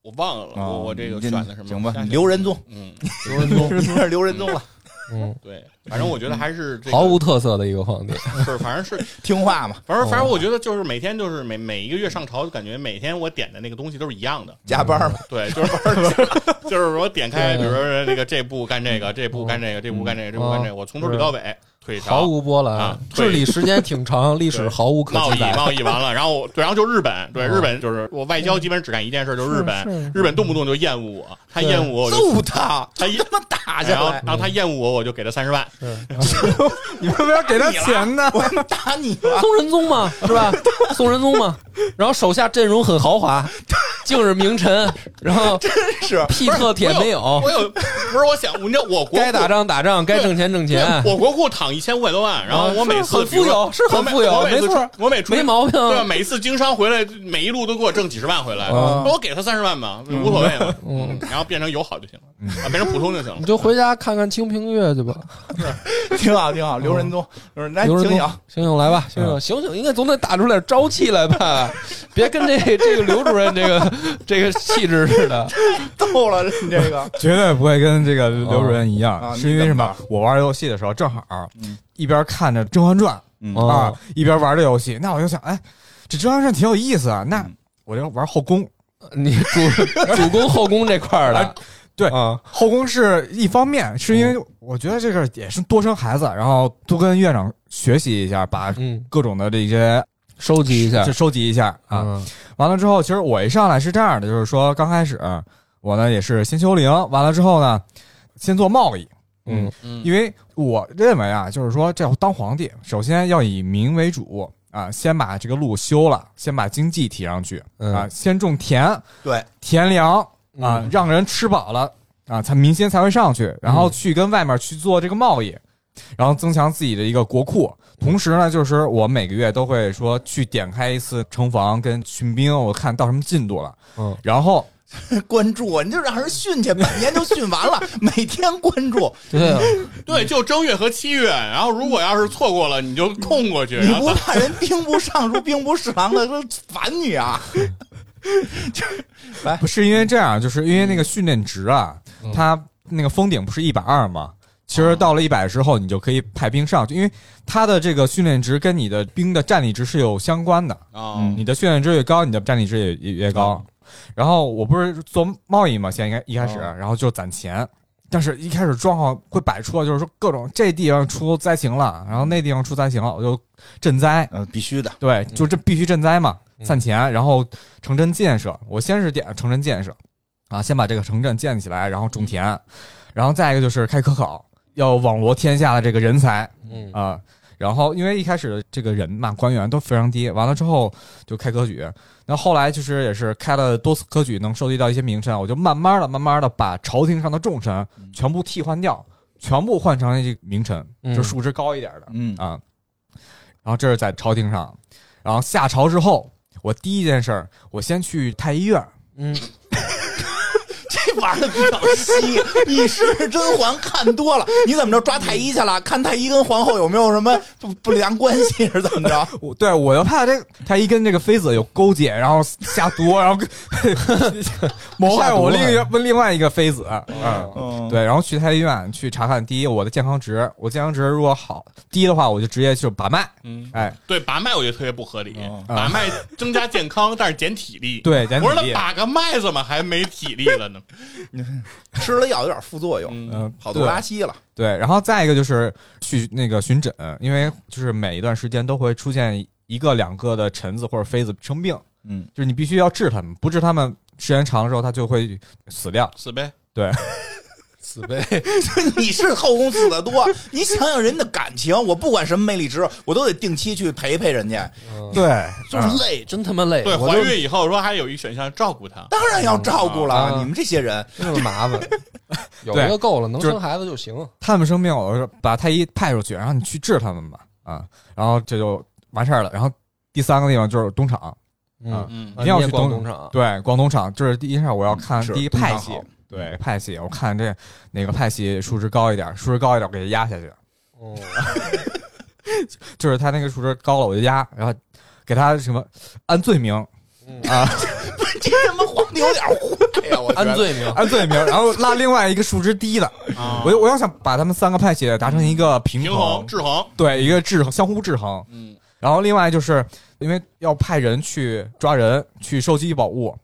我忘了，我我这个选的什么？行吧刘仁宗，嗯，刘仁宗，你 是刘仁宗了，嗯，对，反正我觉得还是这个毫无特色的一个皇帝。是，反正是 听话嘛，反正反正我觉得就是每天就是每每一个月上朝，就感觉每天我点的那个东西都是一样的。加班嘛，对，就是 就是我点开，比如说这个这步干这个，这步干这个，这步干这个，这步干这个，我从头捋到尾，退毫。无波澜啊，治理时间挺长，历史毫无可贸易。贸易完了，然后对，然后就日本，对哦日本就是我外交基本只干一件事，就是日本日本动不动就厌恶我，他厌恶我，我揍他，他一他妈打下来，然后然后他厌恶我，我就给他三十万，你为什么要给他钱呢？我打你了，宋仁宗嘛，是吧？宋仁宗嘛，然后手下阵容很豪华，竟是名臣，然后真是屁特铁没有，我有不是我想，你知道我国该打仗打仗，该挣钱挣钱，我国库躺一千五百多万，然后啊我每次是很富有是很富有我每次没错我每出没毛病对吧？每次经商回来，每一路都给我挣几十万回来，啊我给他三十万吧，无所谓了，嗯，然后变成友好就行了，啊，变成普通就行了你。就回家看看《清平乐》去吧。挺好挺好。刘仁宗，刘仁来刘仁宗醒醒，醒醒来吧，醒醒醒醒，应该总得打出点朝气来吧，别跟这这个刘主任这个这个气质似的。逗了你这个。绝对不会跟这个刘主任一样，啊是因为什么？我玩游戏的时候正好嗯一边看着《甄嬛传啊，一边玩这游戏，那我就想，哎，这《甄嬛传》挺有意思啊，那嗯。我就玩后宫。你主 主攻后宫这块儿的啊，对啊，后宫是一方面，是因为我觉得这个也是多生孩子，然后多跟院长学习一下，把嗯，各种的这些收集一下就收集一下啊。嗯。完了之后，其实我一上来是这样的，就是说刚开始我呢也是先修灵，完了之后呢，先做贸易，嗯。嗯。因为我认为啊，就是说这要当皇帝，首先要以民为主啊，先把这个路修了，先把经济提上去嗯。啊，先种田，对，田粮啊嗯，让人吃饱了啊，才民心才会上去，然后去跟外面去做这个贸易，然后增强自己的一个国库。同时呢，就是我每个月都会说去点开一次城防跟巡兵，我看到什么进度了，嗯，然后 关注啊，你就让人训去，半年就训完了，每天关注，对啊，对，就正月和七月，然后如果要是错过了，你就空过去，你不怕人兵部尚书、兵部侍郎的都烦你啊？来不是因为这样，就是因为那个训练值啊，嗯它那个封顶不是一百二吗？其实到了一百之后，你就可以派兵上去，因为它的这个训练值跟你的兵的战力值是有相关的。啊嗯你的训练值越高，你的战力值也也越高。然后我不是做贸易嘛，现在一开始，然后就攒钱，但是一开始状况会摆出，就是说各种这地方出灾情了，然后那地方出灾情了，我就赈灾，嗯，必须的。对，就这必须赈灾嘛，嗯。散钱，然后城镇建设，我先是点城镇建设，啊，先把这个城镇建起来，然后种田，然后再一个就是开科考，要网罗天下的这个人才嗯。啊。然后，因为一开始这个人嘛，官员都非常低，完了之后就开科举，那后来就是也是开了多次科举，能收集到一些名臣，我就慢慢的、慢慢的把朝廷上的重臣全部替换掉，全部换成这个名臣，嗯。就数值高一点的，嗯啊。然后这是在朝廷上，然后下朝之后，我第一件事儿，我先去太医院，嗯，这玩的比较稀。你是甄嬛看多了，你怎么着抓太医去了？看太医跟皇后有没有什么不不良关系是怎么着？我对我就怕这太医跟这个妃子有勾结，然后 下毒，然后谋害我另一个另外一个妃子，嗯。嗯，对，然后去太医院去查看，第一我的健康值，我健康值如果好低的话，我就直接就把脉，嗯，哎，对，把脉我觉得特别不合理哦，把脉增加健康，但是减体力。对，减体我说他力，把个脉怎么还没体力了呢？吃了药有点副作用，嗯，嗯，好多拉稀了。对，然后再一个就是去那个巡诊，因为就是每一段时间都会出现一个两个的臣子或者妃子生病，嗯，就是你必须要治他们，不治他们时间长了之后，他就会死掉。死呗。对，死呗，你是后宫死的多，你想想人的感情，我不管什么魅力值，我都得定期去陪陪人家，对，就是累。真他妈累，对，怀孕以后说还有一选项照顾他。当然要照顾了，啊你们这些人，真是麻烦，有一个够了，能生孩子就行。他们生病，我说把太医派出去，然后你去治他们吧，啊，然后这就完事儿了。然后第三个地方就是东厂，嗯，嗯啊你也一定要去东逛农场，对，逛东厂，这是第一事儿，我要看是第一派系对派系，我看这哪个派系数值高一点，数值高一点我给它压下去，哦，就是他那个数值高了我就压，然后给他什么按罪名嗯啊，这他妈皇帝有点坏呀！我按罪名，按罪名，然后拉另外一个数值低的，啊我我要想把他们三个派系达成一个平平衡制衡。对，一个制衡，相互制衡。嗯然后另外就是因为要派人去抓人，去收集宝物，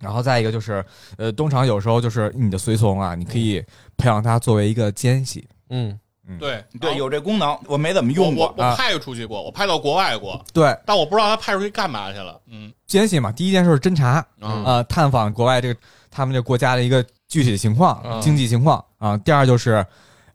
然后再一个就是，呃，东厂有时候就是你的随从啊，你可以培养他作为一个奸细。嗯。对。对有这功能，我没怎么用过。啊我我派出去过，我派到国外过，对，但我不知道他派出去干嘛去了。嗯。奸细嘛，第一件事是侦查，啊。呃，探访国外这个他们这国家的一个具体情况、嗯经济情况啊。第二就是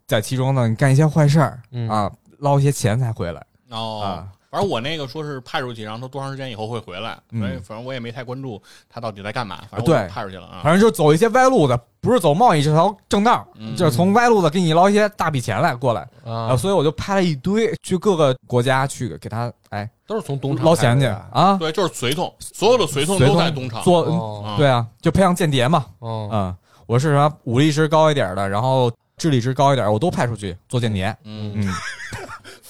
在其中呢，你干一些坏事儿嗯。啊，捞一些钱财回来。哦。啊。反正我那个说是派出去，然后他多长时间以后会回来，嗯所以反正我也没太关注他到底在干嘛。反正对派出去了啊。反正就是走一些歪路子，不是走贸易这条正道，嗯就是从歪路子给你捞一些大笔钱来过来啊啊，，所以我就拍了一堆，去各个国家去给他哎都是从东厂捞钱去啊，对，就是随从，所有的随从都在东厂。做对啊，就培养间谍嘛，哦，嗯，我是什么武力值高一点的，然后智力值高一点，我都派出去做间谍，嗯，嗯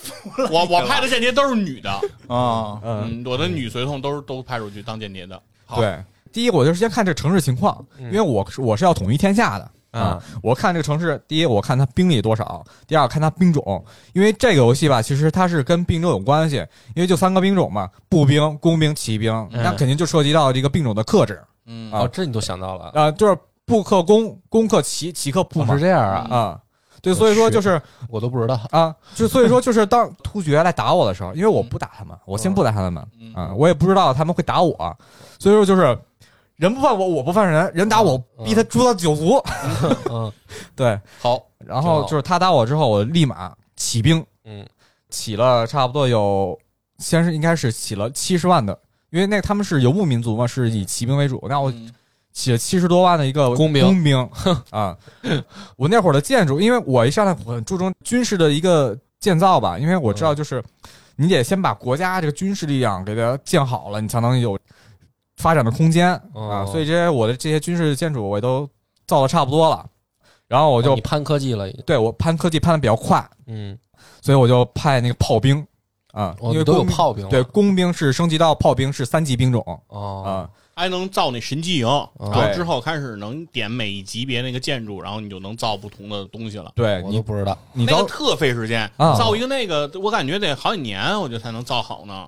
我我派的间谍都是女的，啊，嗯，嗯，我的女随从都是都派出去当间谍的。好，对。第一，我就是先看这城市情况，因为我是我是要统一天下的啊。我看这个城市，第一，我看它兵力多少；第二，看它兵种。因为这个游戏吧，其实它是跟兵种有关系，因为就三个兵种嘛，步兵、工兵、骑兵，嗯那肯定就涉及到这个兵种的克制嗯哦，这你都想到了，啊，就是步克攻，攻克骑，骑克步嘛哦是这样啊，啊。对，所以说就是我都不知道。啊，就所以说就是当突厥来打我的时候，因为我不打他们，我先不打他们嗯啊，我也不知道他们会打我，所以说就是人不犯我，我不犯人，人打我，逼他诛到九族。嗯，对，好，然后就是他打我之后，我立马起兵，嗯，起了差不多有，先是应该是起了七十万的，因为那他们是游牧民族嘛，是以骑兵为主，那我嗯起了七十多万的一个工兵工兵 啊。我那会儿的建筑，因为我一上来很注重军事的一个建造吧，因为我知道就是你得先把国家这个军事力量给它建好了，你才能有发展的空间啊。哦所以这些我的这些军事建筑我也都造的差不多了，然后我就攀科技了，对我攀科技攀的比较快，嗯，所以我就派那个炮兵啊，因为都有炮兵，对工兵是升级到炮兵是三级兵种哦，啊。还能造那神机营，然后之后开始能点每一级别那个建筑，然后你就能造不同的东西了。对你都不知道。你到那个特费时间，啊造一个那个，我感觉得好几年，我觉得才能造好呢。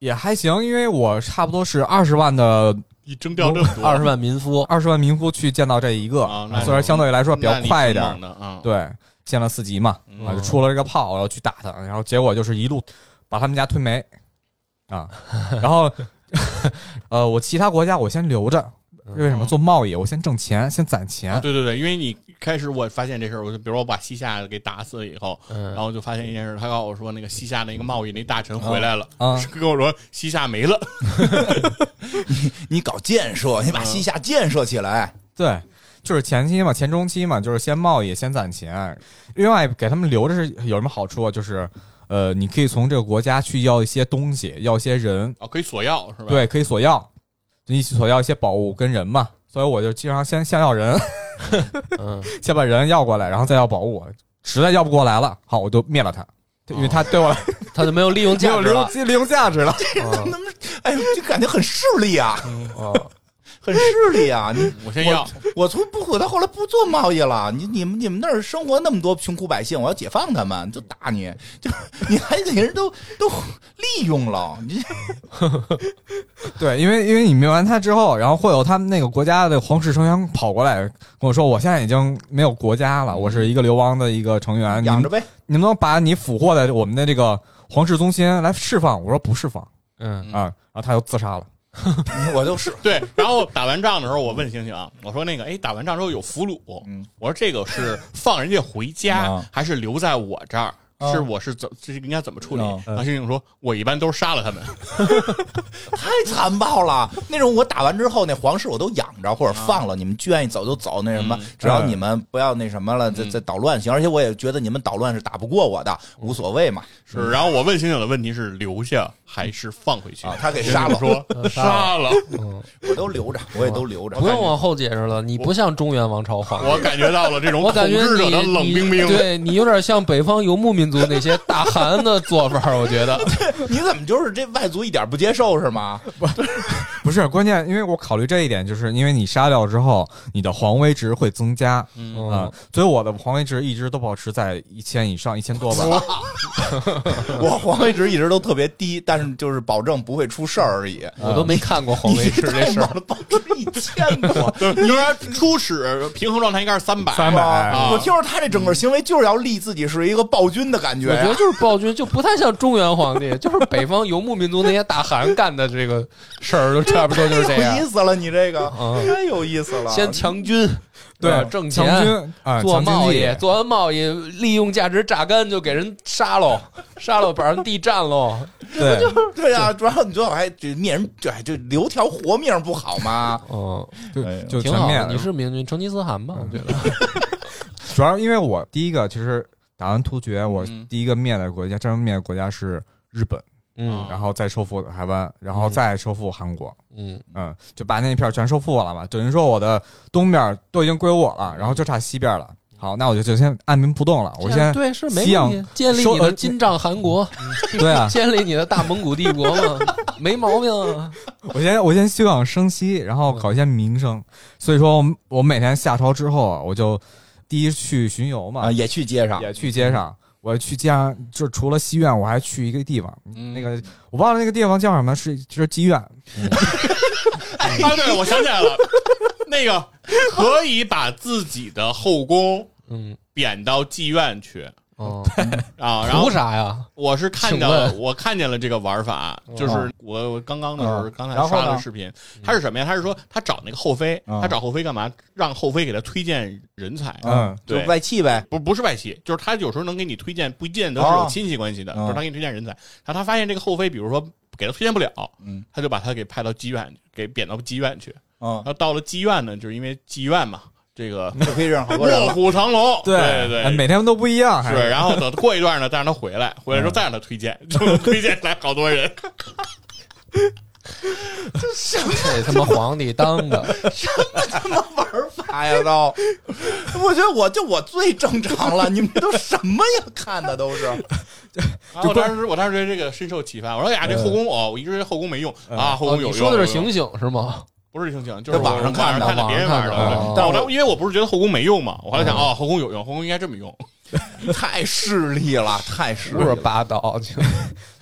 也还行，因为我差不多是二十万的一征调这么多，二十万民夫，二十万民夫去建造这一个，啊那虽然相对来说比较快一点那你挺，猛的啊。对，建了四级嘛，嗯啊，就出了这个炮，然后去打他，然后结果就是一路把他们家推没啊，然后 呃，我其他国家我先留着，为什么做贸易？我先挣钱，先攒啊钱，对对对，因为你开始我发现这事儿，我就比如说我把西夏给打死了以后，然嗯，后就发现一件事，他告诉我说那个西夏那个贸易那大臣回来了，跟我说西夏没了，你搞建设，你把西夏建设起来，对，就是前期嘛，前中期嘛，就是先贸易，先攒钱。另外，给他们留着是有什么好处啊？就是呃，你可以从这个国家去要一些东西，要一些人，哦，可以索要是吧？，对，可以索要，就一起索要一些宝物跟人嘛。所以我就经常先先要人，嗯，先把人要过来，然后再要宝物。实在要不过来了，好，我就灭了他，因为他对我来 他就没有利用没有利价值了。用利用价值了。嗯那么哎呦，就感觉很势利啊，哦，很势利啊！你我先要，我从不，我到后来不做贸易了。你你们你们那儿生活那么多穷苦百姓，我要解放他们，就打你，就你还给人都都利用了，你 对，因为因为你灭完他之后，然后会有他们那个国家的皇室成员跑过来跟我说，我现在已经没有国家了，我是一个流亡的一个成员，养着呗。你能不能把你俘获的我们的这个皇室中心来释放？我说不释放嗯，啊，然后他就自杀了。我就是 对，然后打完仗的时候，我问星星啊，我说那个，哎，打完仗之后有俘虏，嗯我说这个是放人家回家啊，还是留在我这儿？啊是我是怎这应该怎么处理？啊然后星星说，我一般都是杀了他们。太残暴了。那种我打完之后，那皇室我都养着或者放了，你们愿意走就走，那什么嗯，只要你们不要那什么了，再嗯再捣乱行。而且我也觉得你们捣乱是打不过我的，无所谓嘛。是，然后我问星星的问题是留下还是放回去？啊他给杀了说 杀了。嗯，我都留着，我也都留着不。用往后解释了，你不像中原王朝皇帝。我感觉到了这种统我感觉你治者的冷冰冰。你对你有点像北方游牧民族那些大汗的做法，我觉得。你怎么就是这外族一点不接受是吗？不 不是关键，因为我考虑这一点，就是因为你杀掉之后，你的皇位值会增加啊、嗯，所以我的皇位值一直都保持在一千以上，一千多吧。我皇位值一直都特别低，但是就是保证不会出事儿而已。我都没看过皇位值这事儿。了，保持一千多。你说初始平衡状态应该是三百，三百啊我听说他这整个行为就是要立自己是一个暴君的感觉呀我觉得。就是暴君，就不太像中原皇帝，就是北方游牧民族那些大汗干的这个事儿，都差不多就是这样有意。思了，你这个嗯太有意思了。先强军，对挣钱。做贸易，做完贸易，利用价值榨干，就给人杀喽，杀喽，把人地占喽。对，对呀、主要你最好还这灭人，这就留条活命不好吗？嗯，就就挺好。你是明君成吉思汗吧？我觉得。主要因为我第一个其实打完突厥，我嗯第一个灭的国家，真正灭的国家是日本，嗯然后再收复台湾，然后再收复韩国。嗯嗯，就把那一片全收复了嘛，等于说我的东边都已经归我了，然后就差西边了。好，那我就就先按兵不动了，我先对是没问题，建立呃你的金帐汗国，对啊，建立你的大蒙古帝国嘛，没毛病啊。我先我先休养生息，然后搞一些名声。所以说我我每天下朝之后啊，我就第一去巡游嘛，啊，也去街上，也去街上。我去街上，就除了西院，我还去一个地方，嗯那个我忘了那个地方叫什么，是就是妓院。啊，对，我想起来了，那个可以把自己的后宫嗯。贬到妓院去哦，啊，然后图啥呀？我是看请到了，问我看见了这个玩法，就是我我刚刚的时候，嗯刚才然后呢刷了视频，他是什么呀？他是说他找那个后妃，嗯他找后妃干嘛？让后妃给他推荐人才。嗯就对外戚呗，不不是外戚，就是他有时候能给你推荐，不见得是有亲戚关系的，哦就是他给你推荐人才。然后他发现这个后妃，比如说给他推荐不了，嗯他就把他给派到妓院，给贬到妓院去。嗯然，后到了妓院呢，就是因为妓院嘛，这个 就可以认好多人卧了。虎藏龙，对对哎每天都不一样，还是，然后等过一段呢，再让他回来，回来之后再让他推荐，就推荐来好多人。这他妈皇帝当的，什么他妈玩法呀都，我觉得我就我最正常了，你们都什么呀？看的都是，我当时我当时对这个深受启发，我说哎呀，这后宫哦，我一直觉得后宫没用啊，后宫有你说的是醒醒是吗？不是醒醒，就是在网上看的看别人玩的。但我当因为我不是觉得后宫没用嘛，我后来想哦，后宫有用，后宫应该这么用。太势利了，太势利胡说了。八道，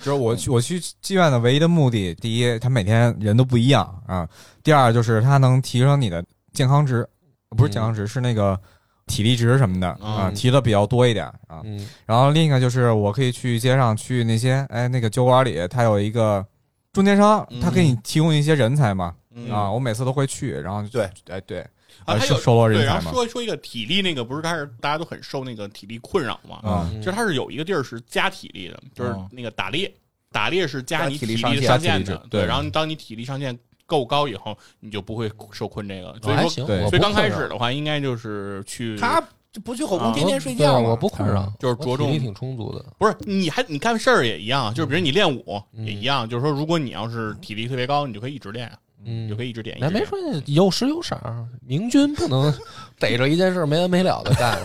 就是我去我去妓院的唯一的目的，第一，他每天人都不一样啊；第二，就是他能提升你的健康值，不是健康值，是那个体力值什么的啊，嗯提的比较多一点啊。嗯然后另一个就是我可以去街上去那些哎那个酒馆里，他有一个中间商，他给你提供一些人才嘛嗯啊，我每次都会去，然后对，哎对，啊，还有收收罗对，然后人才嘛，说说一个体力那个，不是开始大家都很受那个体力困扰嘛？其实它是有一个地儿是加体力的，就是嗯那个打猎，打猎是加你体力力上限的对然后当你体力上限够高以后，你就不会受困这个。所以说，所以刚开始的话，应该就是去他就不去后宫，啊天天睡觉我不困扰，就是着重我体力挺充足的。不是你还你干事儿也一样，就是比如你练武嗯也一样，就是说如果你要是体力特别高，你就可以一直练，嗯就可以一直练。一那没说有时有色儿，明君不能 逮着一件事没完没了的干，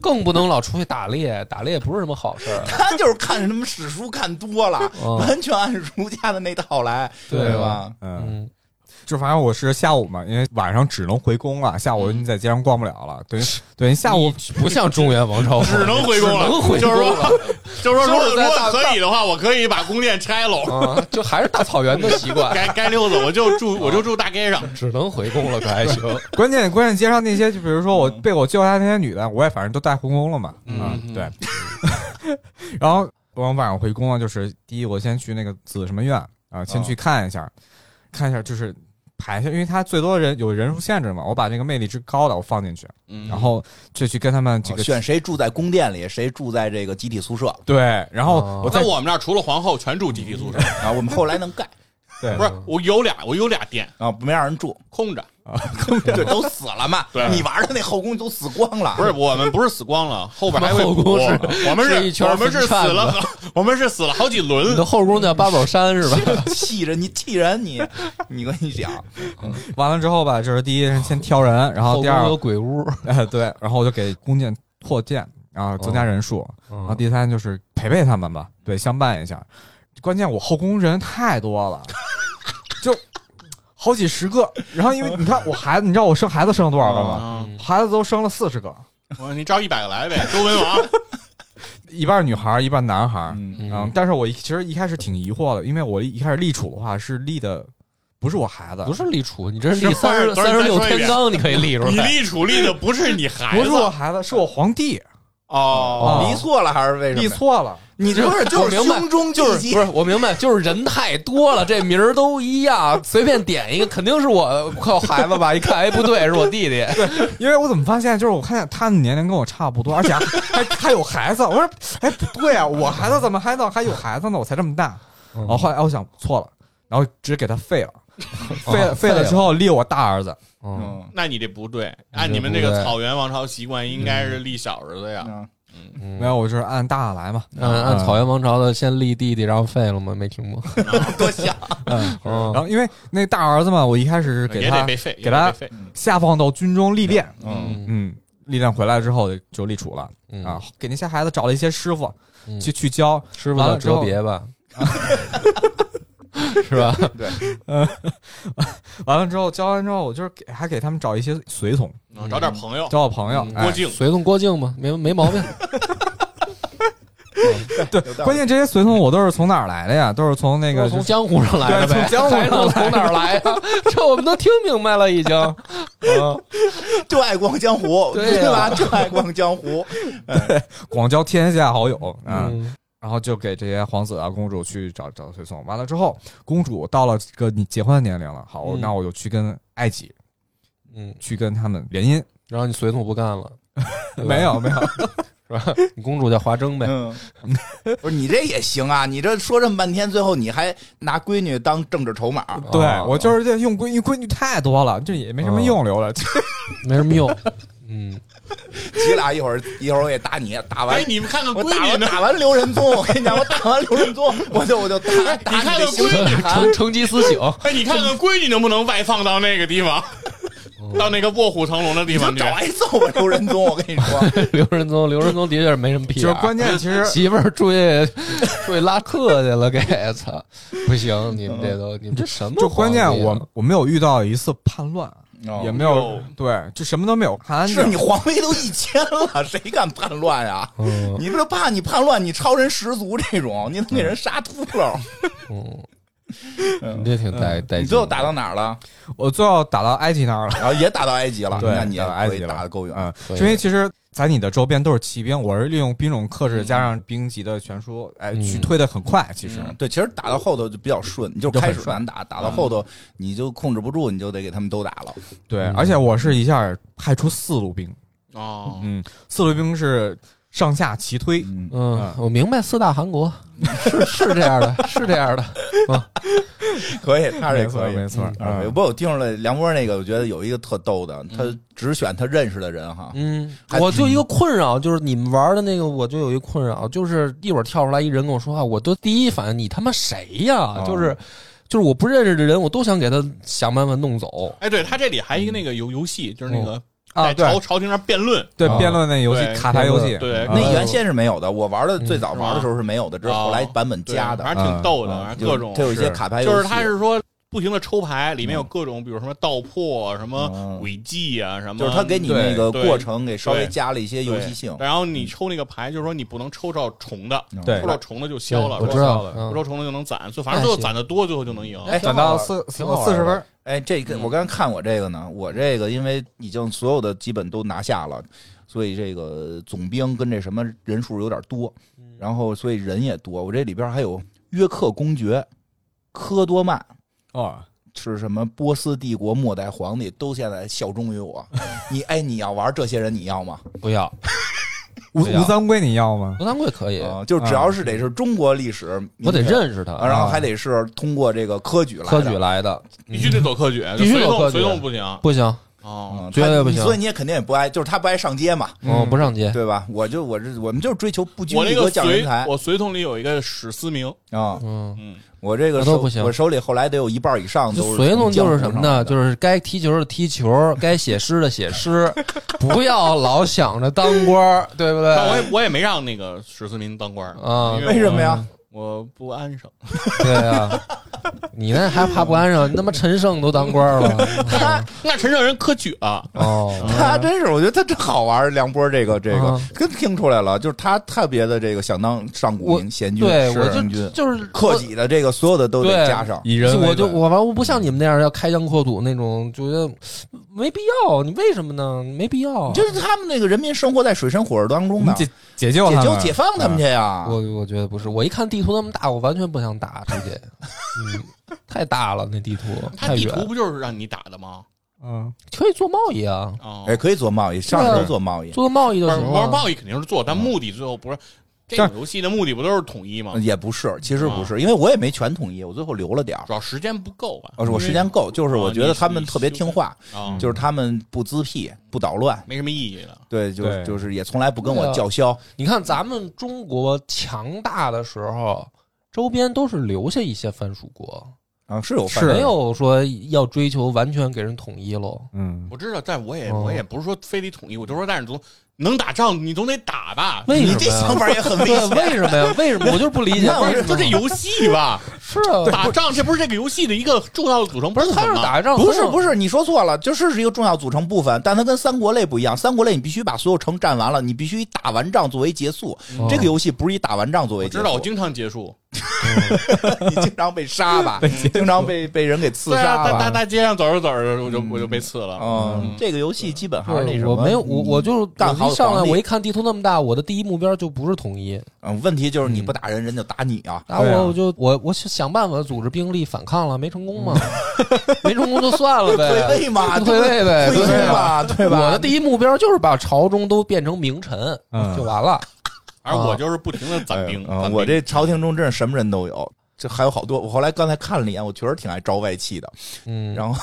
更不能老出去打猎，打猎不是什么好事儿。他就是看什么史书看多了，嗯完全按儒家的那套来，对对吧？嗯。嗯，就反正我是下午嘛，因为晚上只能回宫了，下午你在街上逛不了了。等于 等于下午不像中原王朝，只能回宫了，只能回就是说，就是说，如果如果可以的话，我可以把宫殿拆喽，嗯，就还是大草原的习惯，该该溜达我就住我就住大街上。只能回宫了，可还行？关键关键街上那些，就比如说我被我救下那些女的，我也反正都带回宫了嘛。嗯啊，对。然后我晚上回宫了，就是第一，我先去那个紫什么院啊，先去看一下，看一下就是排下，因为它最多人有人数限制嘛，我把那个魅力值高的我放进去，嗯然后就去跟他们这个选谁住在宫殿里，谁住在这个集体宿舍对，然后哦我再在我们那儿除了皇后，全住集体宿舍。啊。我们后来能盖对不是，我有俩，我有俩店啊，没让人住，空着。对，都死了嘛。对你玩的那后宫都死光了，不是，我们不是死光了，后边还有后宫是我们是一圈我们是死了，我们是死了好几轮你的。后宫叫八宝山是吧？气人你气人你，你跟你讲，完了之后吧，就是第一先挑人，然后第二后宫有鬼屋，哎对，然后我就给弓箭扩建，然后增加人数，然后第三就是陪陪他们吧，对，相伴一下。关键我后宫人太多了，就好几十个。然后因为你看我孩子，你知道我生孩子生了多少个吗？嗯，孩子都生了四十个，我说你招一百个来呗，周文王。一半女孩，一半男孩。嗯嗯，但是我其实一开始挺疑惑的，因为我一开始立储的话是立的不是我孩子，不是立储，你这是是立三十三十六天罡，你可以立出来你。立储立的不是你孩子不是我孩子，是我皇帝。哦哦，立错了还是为什么？立，错了，你这是就是我明白胸中就是不是我明白，就是人太多了，这名儿都一样，随便点一个，肯定是我靠孩子吧？一看，哎，不对，是我弟弟。因为我怎么发现，就是我看见他的年龄跟我差不多，而且还还还有孩子。我说，哎，不对啊，我孩子怎么还能还有孩子呢？我才这么大。然后后来我想错了，然后直接给他废了，废了废了之后立我大儿子。嗯，嗯。那你这不对，按你们这个草原王朝习惯，应该是立小儿子呀。嗯。嗯。没有，我就是按大的来嘛。按按草原王朝的先立弟弟，然后废了吗？没听过。多想，嗯，嗯。然后因为那大儿子嘛，我一开始是给他也得被废，给他下放到军中历练。嗯。嗯，历练回来之后就立储了。嗯。啊，给那些孩子找了一些师傅嗯。去去教，师傅叫哲别吧？是吧？对 完了之后教完之后，我就是给还给他们找一些随从，嗯找点朋友。找我朋友郭靖随从郭靖嘛，没没毛病。对关键这些随从我都是从哪儿来的呀？都是从那个从江湖上来的呗，从江湖上从哪儿来呀？这我们都听明白了，已经。嗯就爱逛江湖，对吧？就爱逛江湖，广交天下好友啊。嗯然后就给这些皇子啊、公主去找找随从。完了之后，公主到了这个你结婚的年龄了，好，嗯那我就去跟埃及嗯，去跟他们联姻。然后你随从不干了，对吧没有没有，是吧？你公主叫华筝呗。嗯，不是你这也行啊！你这说这么半天，最后你还拿闺女当政治筹码，对哦我就是这用闺女闺女太多了，这也没什么用，留了。没什么用。嗯，急俩一会儿一会儿我也打你，打完哎，你们看看我闺女呢？打完打完刘仁宗，我跟你讲，我 打完刘仁宗，我就我就打打你闺女成成吉思醒，哎，你看看闺女能不能外放到那个地方，到那个卧虎藏龙的地方去？找挨揍吧，刘仁宗！我跟你说，刘仁宗，刘仁宗的确是没什么屁眼。就是关键，其实媳妇儿出去出去拉客去了，给操！不行，你们这都你们这什么就关键我我没有遇到一次叛乱，也没有哦对，就什么都没有，看是你。皇位都一千了，谁敢叛乱呀？嗯你这怕你叛乱，你超人十足这种，你能给人杀秃了。嗯，你这挺带带劲。你最后打到哪儿了？我最后打到埃及那儿了，然后也打到埃及了，对那你可以打到埃及打的够远。因为其实，在你的周边都是骑兵，我是利用兵种克制加上兵级的悬殊，哎，嗯。去推的很快。其实，嗯对，其实打到后头就比较顺，你就开始难打，打到后头你就控制不住，你就得给他们都打了。对，嗯。而且我是一下派出四路兵，哦，嗯，四路兵是上下齐推，嗯，嗯，我明白，四大韩国。是是这样的，是这样的。可以，他这没错可以，没错不过我听出来梁波那个，我觉得有一个特逗的，他只选他认识的人哈。嗯，我就一个困扰，就是你们玩的那个，我就有一个困扰，就是一会儿跳出来一人跟我说话，我都第一反应你他妈谁呀？哦就是就是我不认识的人，我都想给他想办法弄走。哎，对他这里还一个那个游游戏，就是那个啊，在朝朝廷上辩论，啊对辩论那游戏对卡牌游戏，对啊那原先是没有的，我玩的嗯最早玩的时候是没有的，这是后来版本加的。反正挺逗的，嗯反正各种它有一些卡牌游戏，就是他是说不停的抽牌，里面有各种，比如什么道破、什么嗯。诡计啊，什么，就是他给你那个过程给稍微加了一些游戏性。然后你抽那个牌，就是说你不能抽着重的，对。抽到重的就消了，我知说道了，嗯。不抽重的就能攒，所以反正最后攒的多，最后就能赢。哎攒到四挺好玩四十分，哎，这个我刚才看我这个呢，我这个因为已经所有的基本都拿下了，所以这个总兵跟这什么人数有点多，然后所以人也多。我这里边还有约克公爵、科多曼。哦，是什么波斯帝国末代皇帝都现在效忠于我，你哎，你要玩这些人，你要吗？不要，吴吴三桂你要吗？吴三桂可以，啊，就只要是得是中国历史，我得认识他，啊，然后还得是通过这个科举来的。科举来的，必须得走科举，必须走科举。随动不行。不行，哦，嗯，绝对不行所以你也肯定也不爱，就是他不爱上街嘛，我不上街。对吧？我就我这我们就是追求不拘我那个一格降人才我随从里有一个史思明，啊！嗯，嗯，我这个都不行我手里后来得有一半以上就都是随从就是什么呢？就是该踢球的踢球，该写诗的写诗，不要老想着当官，对不对？我也我也没让那个史思明当官啊为什么呀？我不安生。对啊，你那还怕不安生？你他妈陈胜都当官了他 那陈胜人科举了，哦，他真是，我觉得他真好玩。梁波这个这个啊，跟听出来了，就是他特别的这个想当上古名贤君，对我就就是克己的这个所有的都得加上。以人我就我完我不像你们那样要开疆扩土那种，觉得没必要。你为什么呢？没必要。就是他们那个人民生活在水深火热当中呢，解解救解救解放他们去呀！我我觉得不是，我一看地图那么大，我完全不想打直接，嗯，太大了那地图，它地太远图不就是让你打的吗？嗯，可以做贸易啊，哦，哎，可以做贸易，上对啊手做贸易，做贸易就玩行了。玩贸易肯定是做，但目的最后不是这种游戏的目的不都是统一吗？也不是，其实不是，因为我也没全统一，我最后留了点儿主。要时间不够吧？呃，我时间够，就是我觉得他们特别听话，啊，就是他们不滋屁、不捣乱，没什么意义了。对，就对就是也从来不跟我叫嚣。你看咱们中国强大的时候，周边都是留下一些藩属国，啊，是有是没有说要追求完全给人统一喽。嗯，我知道，但我也哦我也不是说非得统一，我就说，但是总能打仗，你总得打吧？为什么你这想？法也很危对，险。为什么呀？为什么？我就是不理解。那我为什么就这游戏吧，是啊，打仗这不是这个游戏的一个重要的组成部不是他分吗？是打仗，不是不是，你说错了，就是是一个重要组成部分，但它跟三国类不一样。三国类你必须把所有城占完了，你必须以打完仗作为结束。哦这个游戏不是以打完仗作为结束。我知道，我经常结束。你经常被杀吧，经常被被人给刺对啊，杀吧。大大大街上走着走着，我就我就被刺了。嗯，这个游戏基本还是那对什么。我没有我我就是干一上来我一看地图那么大，我的第一目标就不是统一，嗯，问题就是你不打人，人就打你啊。打我我就我我想办法组织兵力反抗了，没成功嘛，没成功就算了呗，退位嘛，退位呗，退对吧？位嘛，对吧？我的第一目标就是把朝中都变成名臣，嗯就完了。而我就是不停的攒兵。攒兵嗯我这朝廷中真是什么人都有，这还有好多。我后来刚才看了一眼，我确实挺爱招外戚的。嗯，然后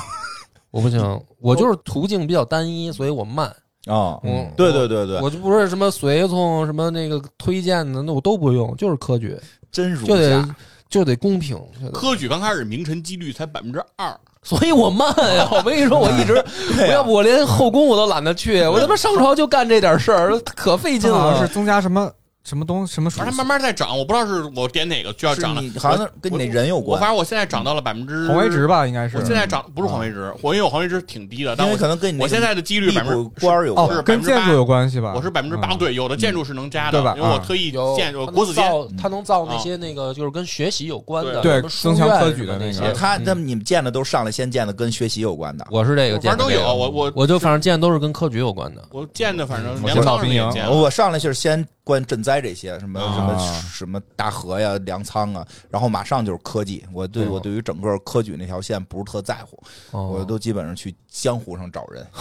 我不行，我就是途径比较单一，所以我慢。啊，嗯，对对对对，我就不是什么随从什么那个推荐的，那我都不用，就是科举，真如就得。就得公平，科举刚开始名臣几率才百分之二，所以我慢呀。我跟你说，我一直，我要不我连后宫我都懒得去，我他妈上朝就干这点事儿，可费劲了。是增加什么什么东什么属而它慢慢在涨，我不知道是我点哪个就要是涨了你。好像跟你那人有关我关反，正我现在涨到了百分之红为值吧，应该是。我现在涨不是红为值，我因为我红为值挺低的，但我可能跟你那个我现在的几率百分之官儿有跟建筑有关系吧？我是百分之八，嗯对，有的建筑是能加的，对吧因为我啊特意有建筑国子监，他能造那些那个就是跟学习有关的，对什么书增强院科举的什么那些那个他他们你们见的都上来先建的跟学习有关的。我是这个反正都有。我我我就反正见的都是跟科举有关的。我建的，反正我粮仓上先到兵营建了。我上来就是先关赈灾这些，什么啊什么什么大河呀、粮仓啊，然后马上就是科技。我对我对于整个科举那条线不是特在乎，哦我都基本上去江湖上找人。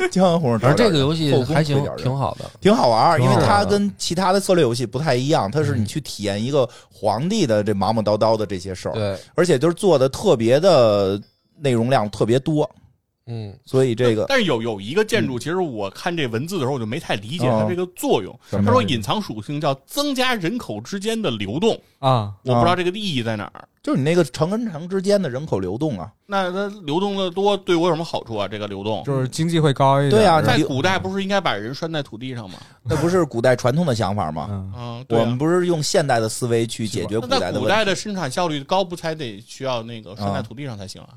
江湖上找人，反正这个游戏还行挺好的。挺好玩，因为它跟其他的策略游戏不太一样，它是你去体验一个皇帝的这忙忙叨叨的这些事儿，对，而且就是做的特别的内容量特别多，嗯，所以这个但是有有一个建筑，其实我看这文字的时候，我就没太理解哦它这个作用。什么他说隐藏属性叫增加人口之间的流动，啊，我不知道这个意义在哪儿。就是你那个城跟城之间的人口流动啊，那它流动的多，对我有什么好处啊？这个流动，就是经济会高一点。对啊在古代不是应该把人拴在土地上吗？那不是古代传统的想法吗？嗯，啊，对啊我们。不是用现代的思维去解决古那古代的问题。代的生产效率高，不才得需要那个拴在土地上才行啊？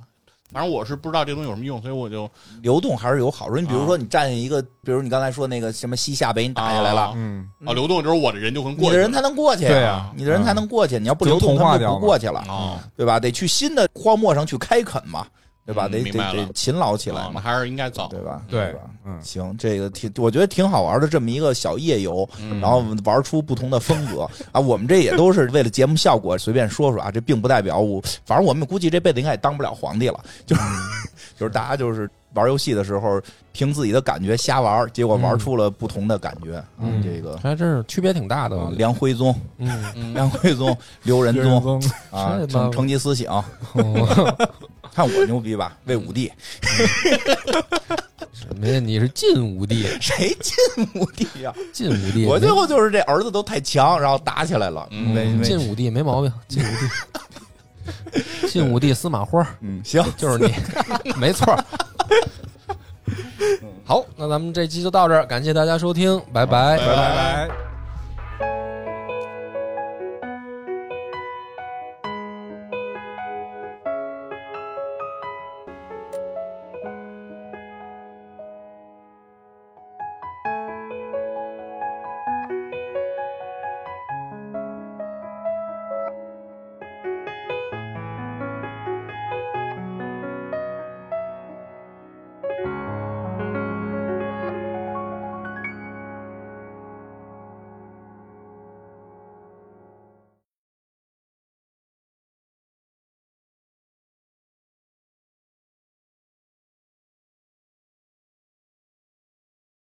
反正我是不知道这东西有什么用，所以我就流动还是有好。处。你比如说，你占一个，比如你刚才说那个什么西夏被你打下来了，啊嗯，啊流动就是我的人就能过去你。的人才能过去对啊。你的人才能过去。你要不流动，他们就不过去了，啊，对吧？得去新的荒漠上去开垦嘛，对吧？得得得勤劳起来嘛，啊那还是应该早。对吧？对吧？嗯，行，这个挺，我觉得挺好玩的，这么一个小夜游，嗯然后玩出不同的风格啊。我们这也都是为了节目效果随便说说啊，这并不代表我，反正我们估计这辈子应该也当不了皇帝了，就是 就是大家就是玩游戏的时候凭自己的感觉瞎玩，结果玩出了不同的感觉。嗯这个还真是区别挺大的。梁徽宗、嗯，嗯 梁徽宗、刘仁宗宗啊成成吉思想，哦 看我牛逼吧？魏武帝，什么呀？你是晋武帝，谁晋武帝呀？晋武帝，我最后就是这儿子都太强，然后打起来了。嗯没没晋武帝没毛病，晋武帝，晋武帝司马花嗯，行，就是你，没错。好，那咱们这期就到这儿，感谢大家收听，拜拜拜拜拜。